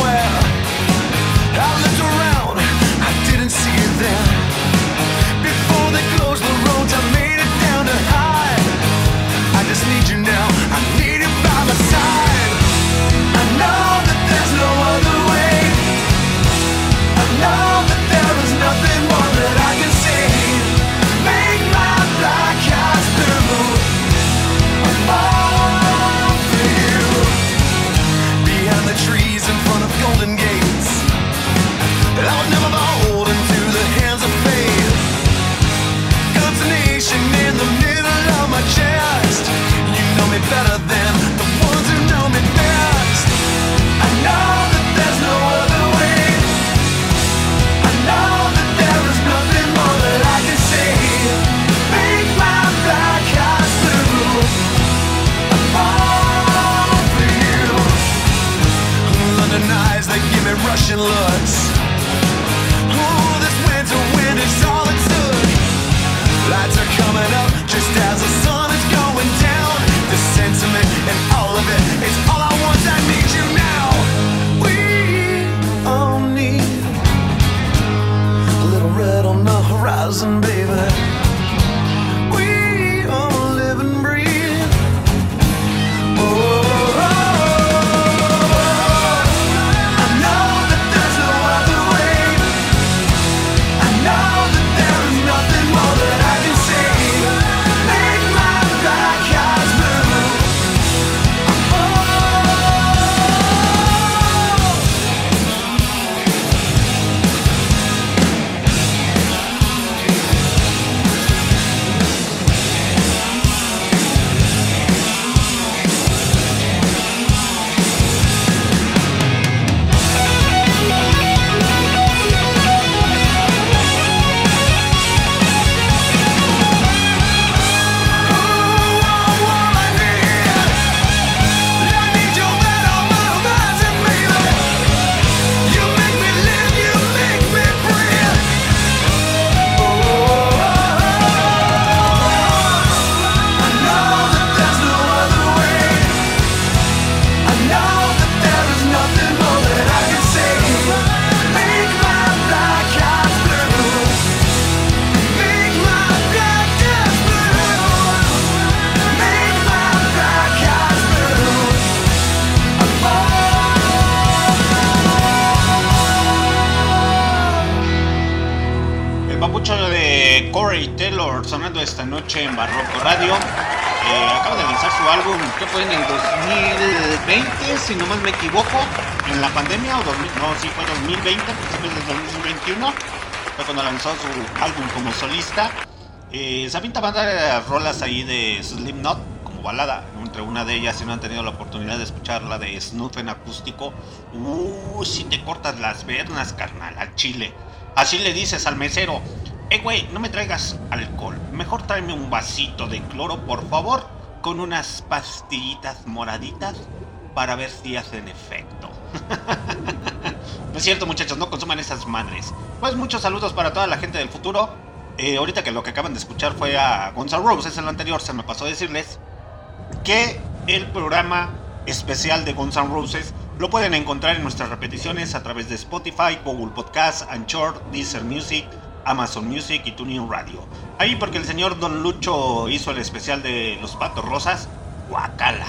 much esta noche en Barroco Radio. Eh, acaba de lanzar su álbum, que fue en el 2020, si no mal me equivoco, en la pandemia, o 2000, no, sí fue 2020, principios del 2021, fue cuando lanzó su álbum como solista. Eh, se avienta varias rolas ahí de Slipknot, como balada. Entre una de ellas, si no han tenido la oportunidad de escuchar la de Snuff en acústico, uh, si te cortas las vernas, carnal, al chile. Así le dices al mesero, eh, güey, no me traigas alcohol. Mejor tráeme un vasito de cloro, por favor, con unas pastillitas moraditas para ver si hacen efecto. no *laughs* es cierto, muchachos, no consuman esas madres. Pues muchos saludos para toda la gente del futuro. Eh, ahorita que lo que acaban de escuchar fue a Gonzalo Roses en lo anterior, se me pasó a decirles que el programa especial de Guns N' Roses lo pueden encontrar en nuestras repeticiones a través de Spotify, Google Podcast, Anchor, Deezer Music, Amazon Music y TuneIn Radio. Ahí porque el señor Don Lucho hizo el especial de Los Patos Rosas, guacala.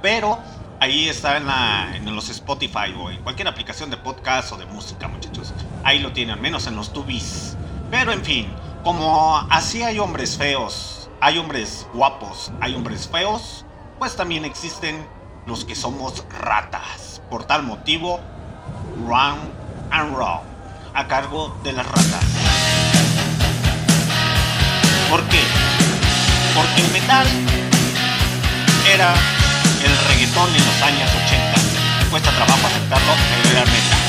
Pero ahí está en, la, los Spotify o en cualquier aplicación de podcast o de música, muchachos. Ahí lo tienen, menos en los tubis. Pero en fin, como así hay hombres feos, hay hombres guapos, hay hombres feos, pues también existen los que somos ratas. Por tal motivo, Run and Run, a cargo de las ratas. ¿Por qué? Porque el metal era el reggaetón en los años 80. Cuesta trabajo aceptarlo, pero era metal.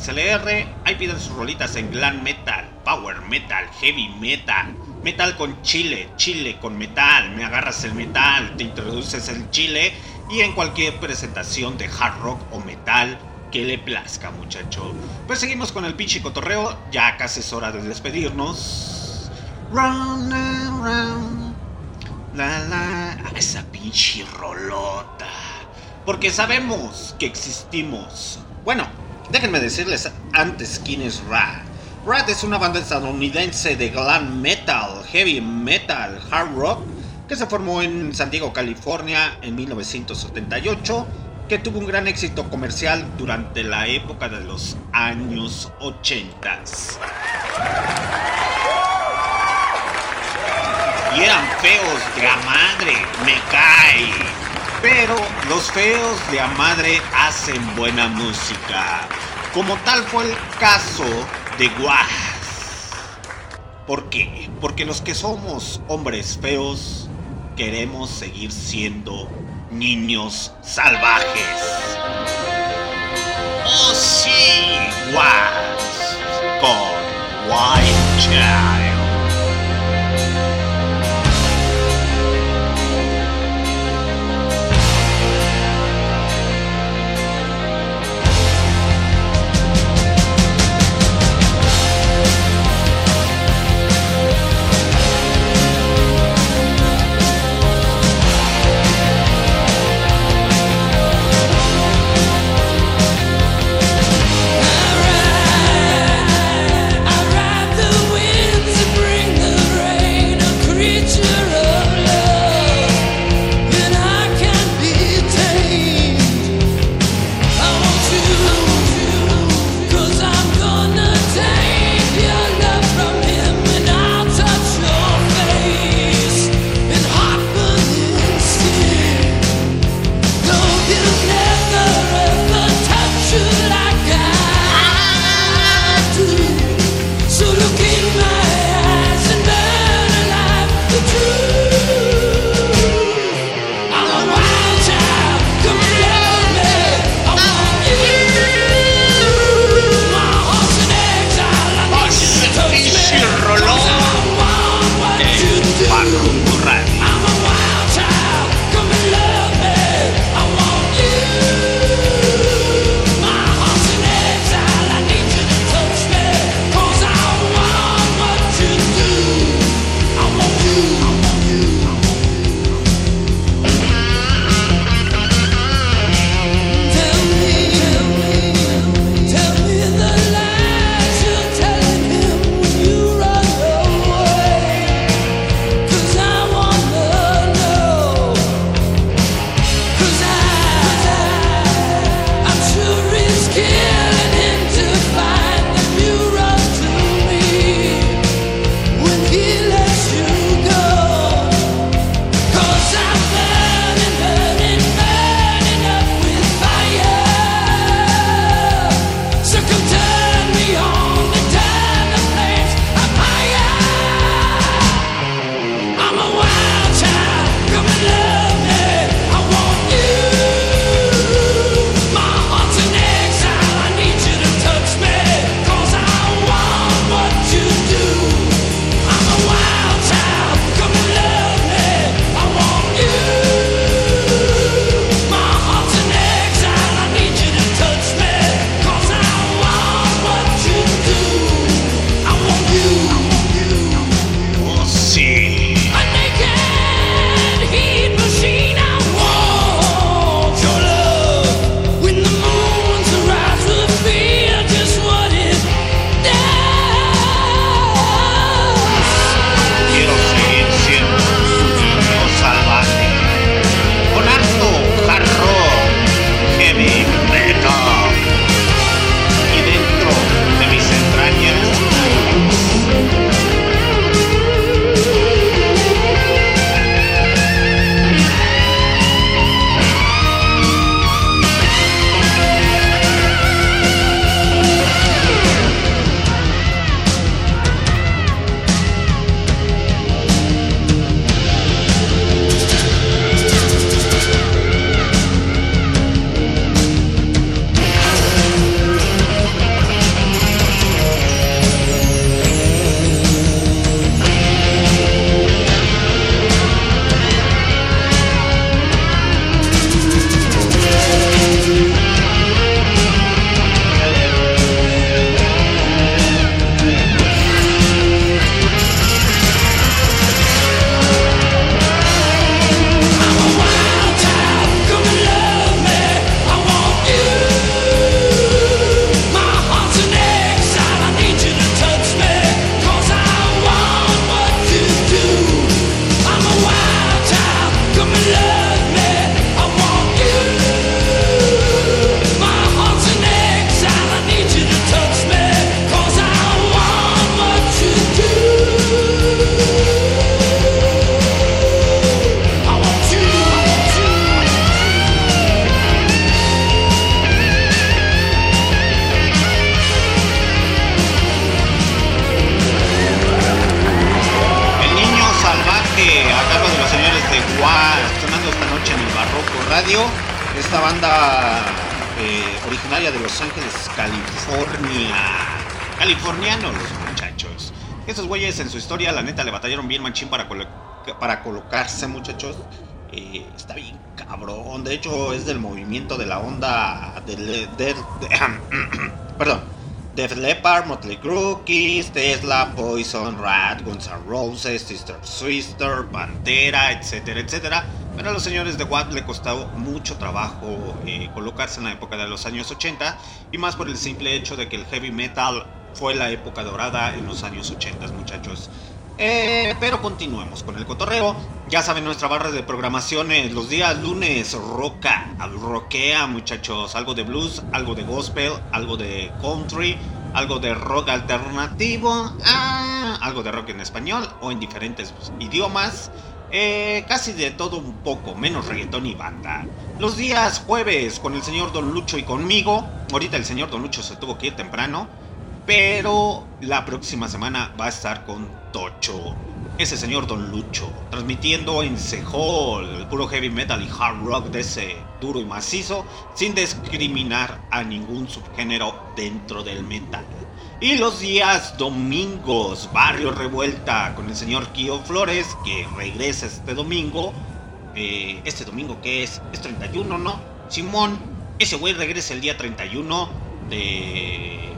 MixLR. Ahí piden sus rolitas en glam metal, power metal, heavy metal, metal con chile, chile con metal. Me agarras el metal, te introduces el chile y en cualquier presentación de hard rock o metal que le plazca, muchacho. Pues seguimos con el pinche cotorreo. Ya casi es hora de despedirnos. Round and. La la. Ah, Esa pinche rolota. Porque sabemos que existimos. Bueno, déjenme decirles antes quién es Rat. Rat es una banda estadounidense de glam metal, heavy metal, hard rock que se formó en San Diego, California en 1978, que tuvo un gran éxito comercial durante la época de los años 80. Y eran feos de a madre, me cae. Pero los feos de a madre hacen buena música. Como tal fue el caso de Guas. ¿Por qué? Porque los que somos hombres feos queremos seguir siendo niños salvajes. ¡Oh sí! Guas con White Child. Trio, esta banda eh, originaria de Los Ángeles, California. Californianos los muchachos. Esos güeyes en su historia, la neta, le batallaron bien manchín para, colo- para colocarse, muchachos. Eh, está bien cabrón. De hecho, es del movimiento de la onda del... de- de- *clears throat* perdón. Def Leppard, Motley Crue, Tesla, Poison, Rat, Guns N' Roses, Sister Sister, Pantera, etcétera, etcétera. Pero a los señores de Watt le costó mucho trabajo eh, colocarse en la época de los años 80 y más por el simple hecho de que el heavy metal fue la época dorada en los años 80, muchachos. Eh, pero continuemos con el cotorreo. Ya saben, nuestra barra de programación es los días lunes roca, rockea muchachos. Algo de blues, algo de gospel, algo de country, algo de rock alternativo, ah, algo de rock en español o en diferentes idiomas. Eh, casi de todo un poco, menos reggaetón y banda. Los días jueves con el señor Don Lucho y conmigo. Ahorita el señor Don Lucho se tuvo que ir temprano. Pero la próxima semana va a estar con Tocho. Ese señor Don Lucho. Transmitiendo en Sehol el puro heavy metal y hard rock de ese duro y macizo. Sin discriminar a ningún subgénero dentro del metal. Y los días domingos, Barrio Revuelta con el señor Kio Flores, que regresa este domingo. Eh, este domingo que es, es 31, ¿no? Simón, ese güey regresa el día 31 de,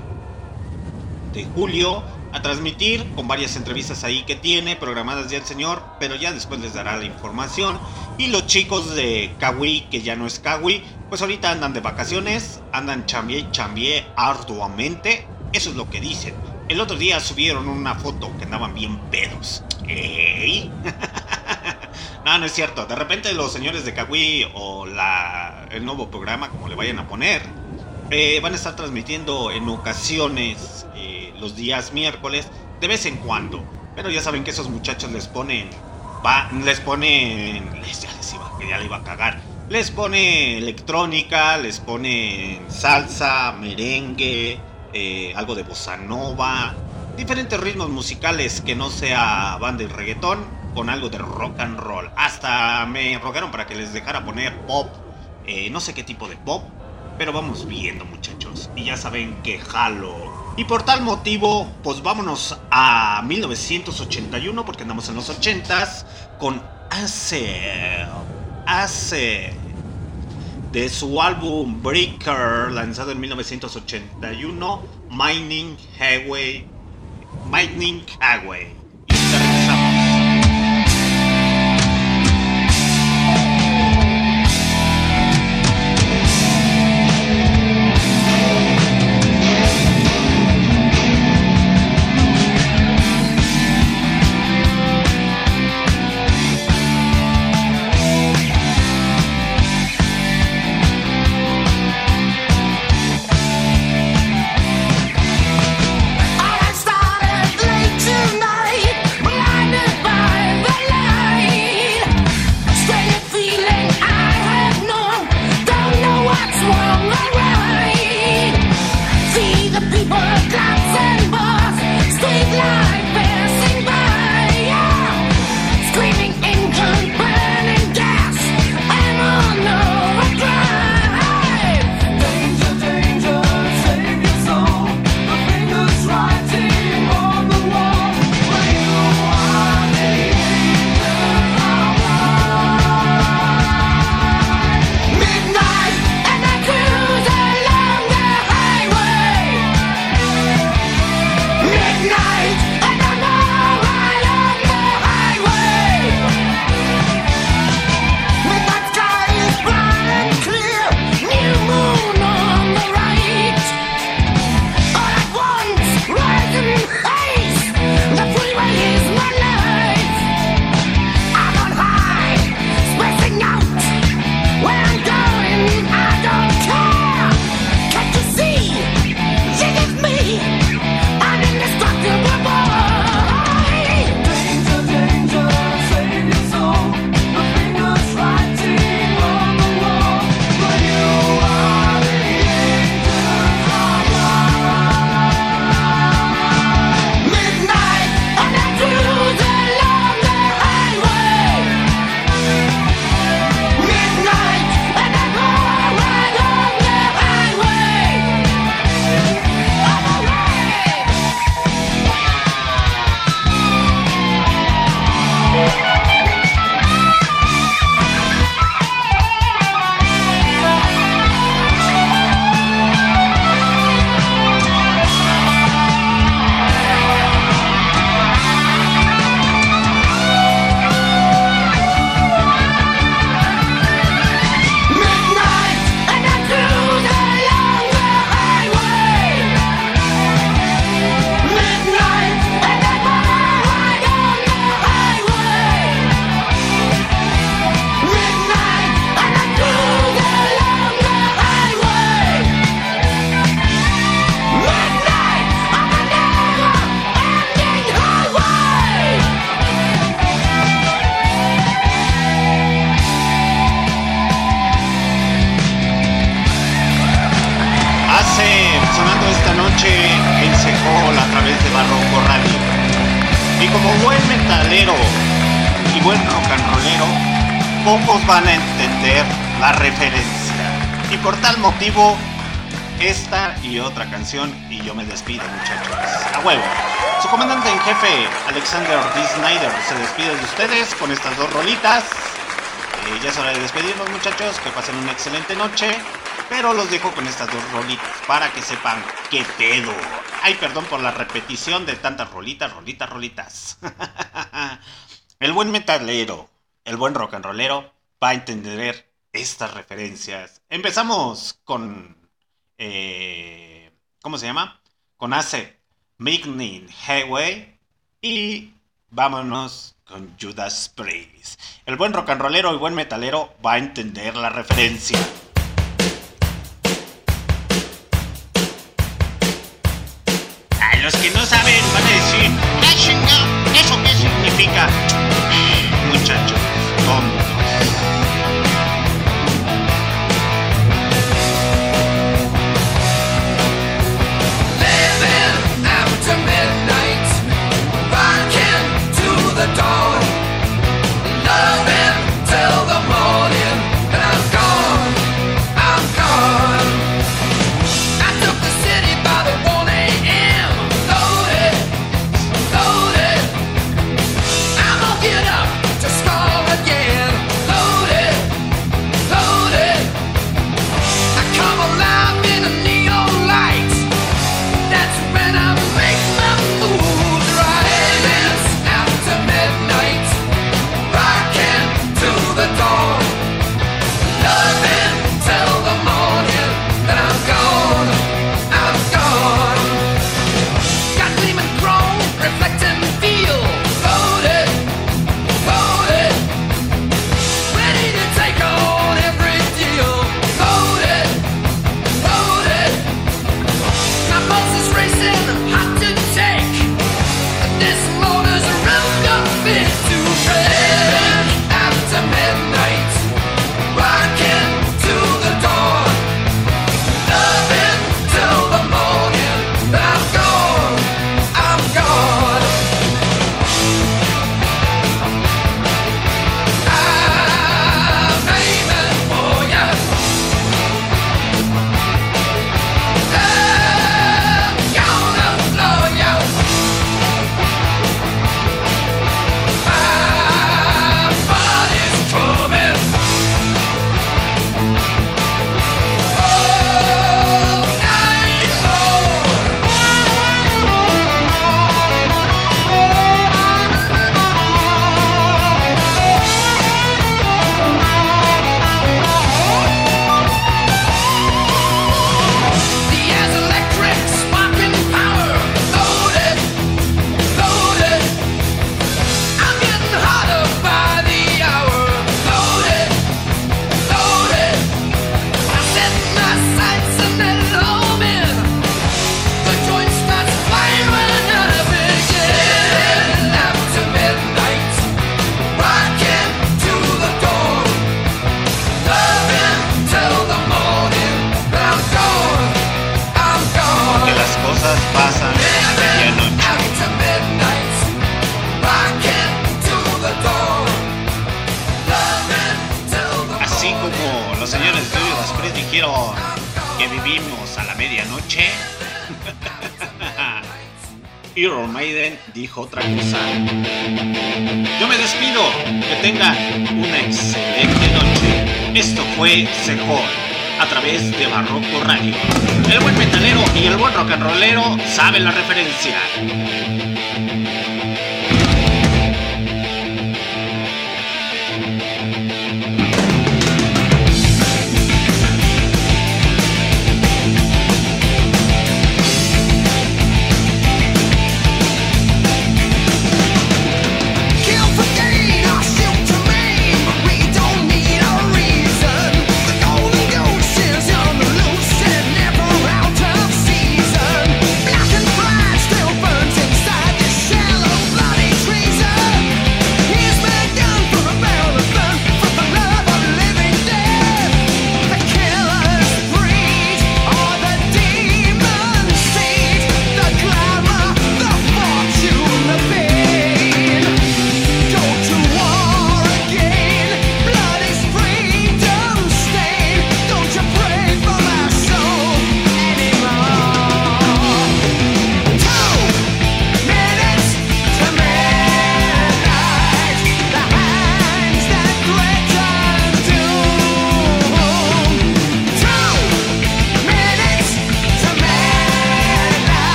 de julio a transmitir con varias entrevistas ahí que tiene programadas ya el señor, pero ya después les dará la información. Y los chicos de Kawi, que ya no es Kawi, pues ahorita andan de vacaciones, andan chambié chambié arduamente, eso es lo que dicen. El otro día subieron una foto que andaban bien pedos. ¡Ey! *laughs* No, no es cierto. De repente los señores de Kawi o el nuevo programa, como le vayan a poner, eh, van a estar transmitiendo en ocasiones eh, los días miércoles, de vez en cuando. Pero ya saben que esos muchachos les ponen, va, les ponen, les, ya les iba, ya le iba a cagar. Les pone electrónica, les ponen salsa, merengue, eh, algo de bossa nova, diferentes ritmos musicales que no sea banda y reggaetón, con algo de rock and roll. Hasta me rogaron para que les dejara poner pop, eh, no sé qué tipo de pop, pero vamos viendo muchachos. Y ya saben que jalo. Y por tal motivo, pues vámonos a 1981, porque andamos en los 80s, con Acid. Acid. De su álbum Breaker, lanzado en 1981, Mining Highway. Mining Highway. canción y yo me despido, muchachos. A huevo. Su comandante en jefe, Alexander D. Snyder, se despide de ustedes con estas dos rolitas. Eh, ya es hora de despedirnos, muchachos. Que pasen una excelente noche. Pero los dejo con estas dos rolitas para que sepan qué pedo. Ay, perdón por la repetición de tantas rolitas, rolitas, rolitas. *laughs* el buen metalero, el buen rock and rollero va a entender estas referencias. Empezamos con... Eh... ¿cómo se llama? Con AC, Highway y vámonos con Judas Priest. El buen rock and rollero y buen metalero va a entender la referencia.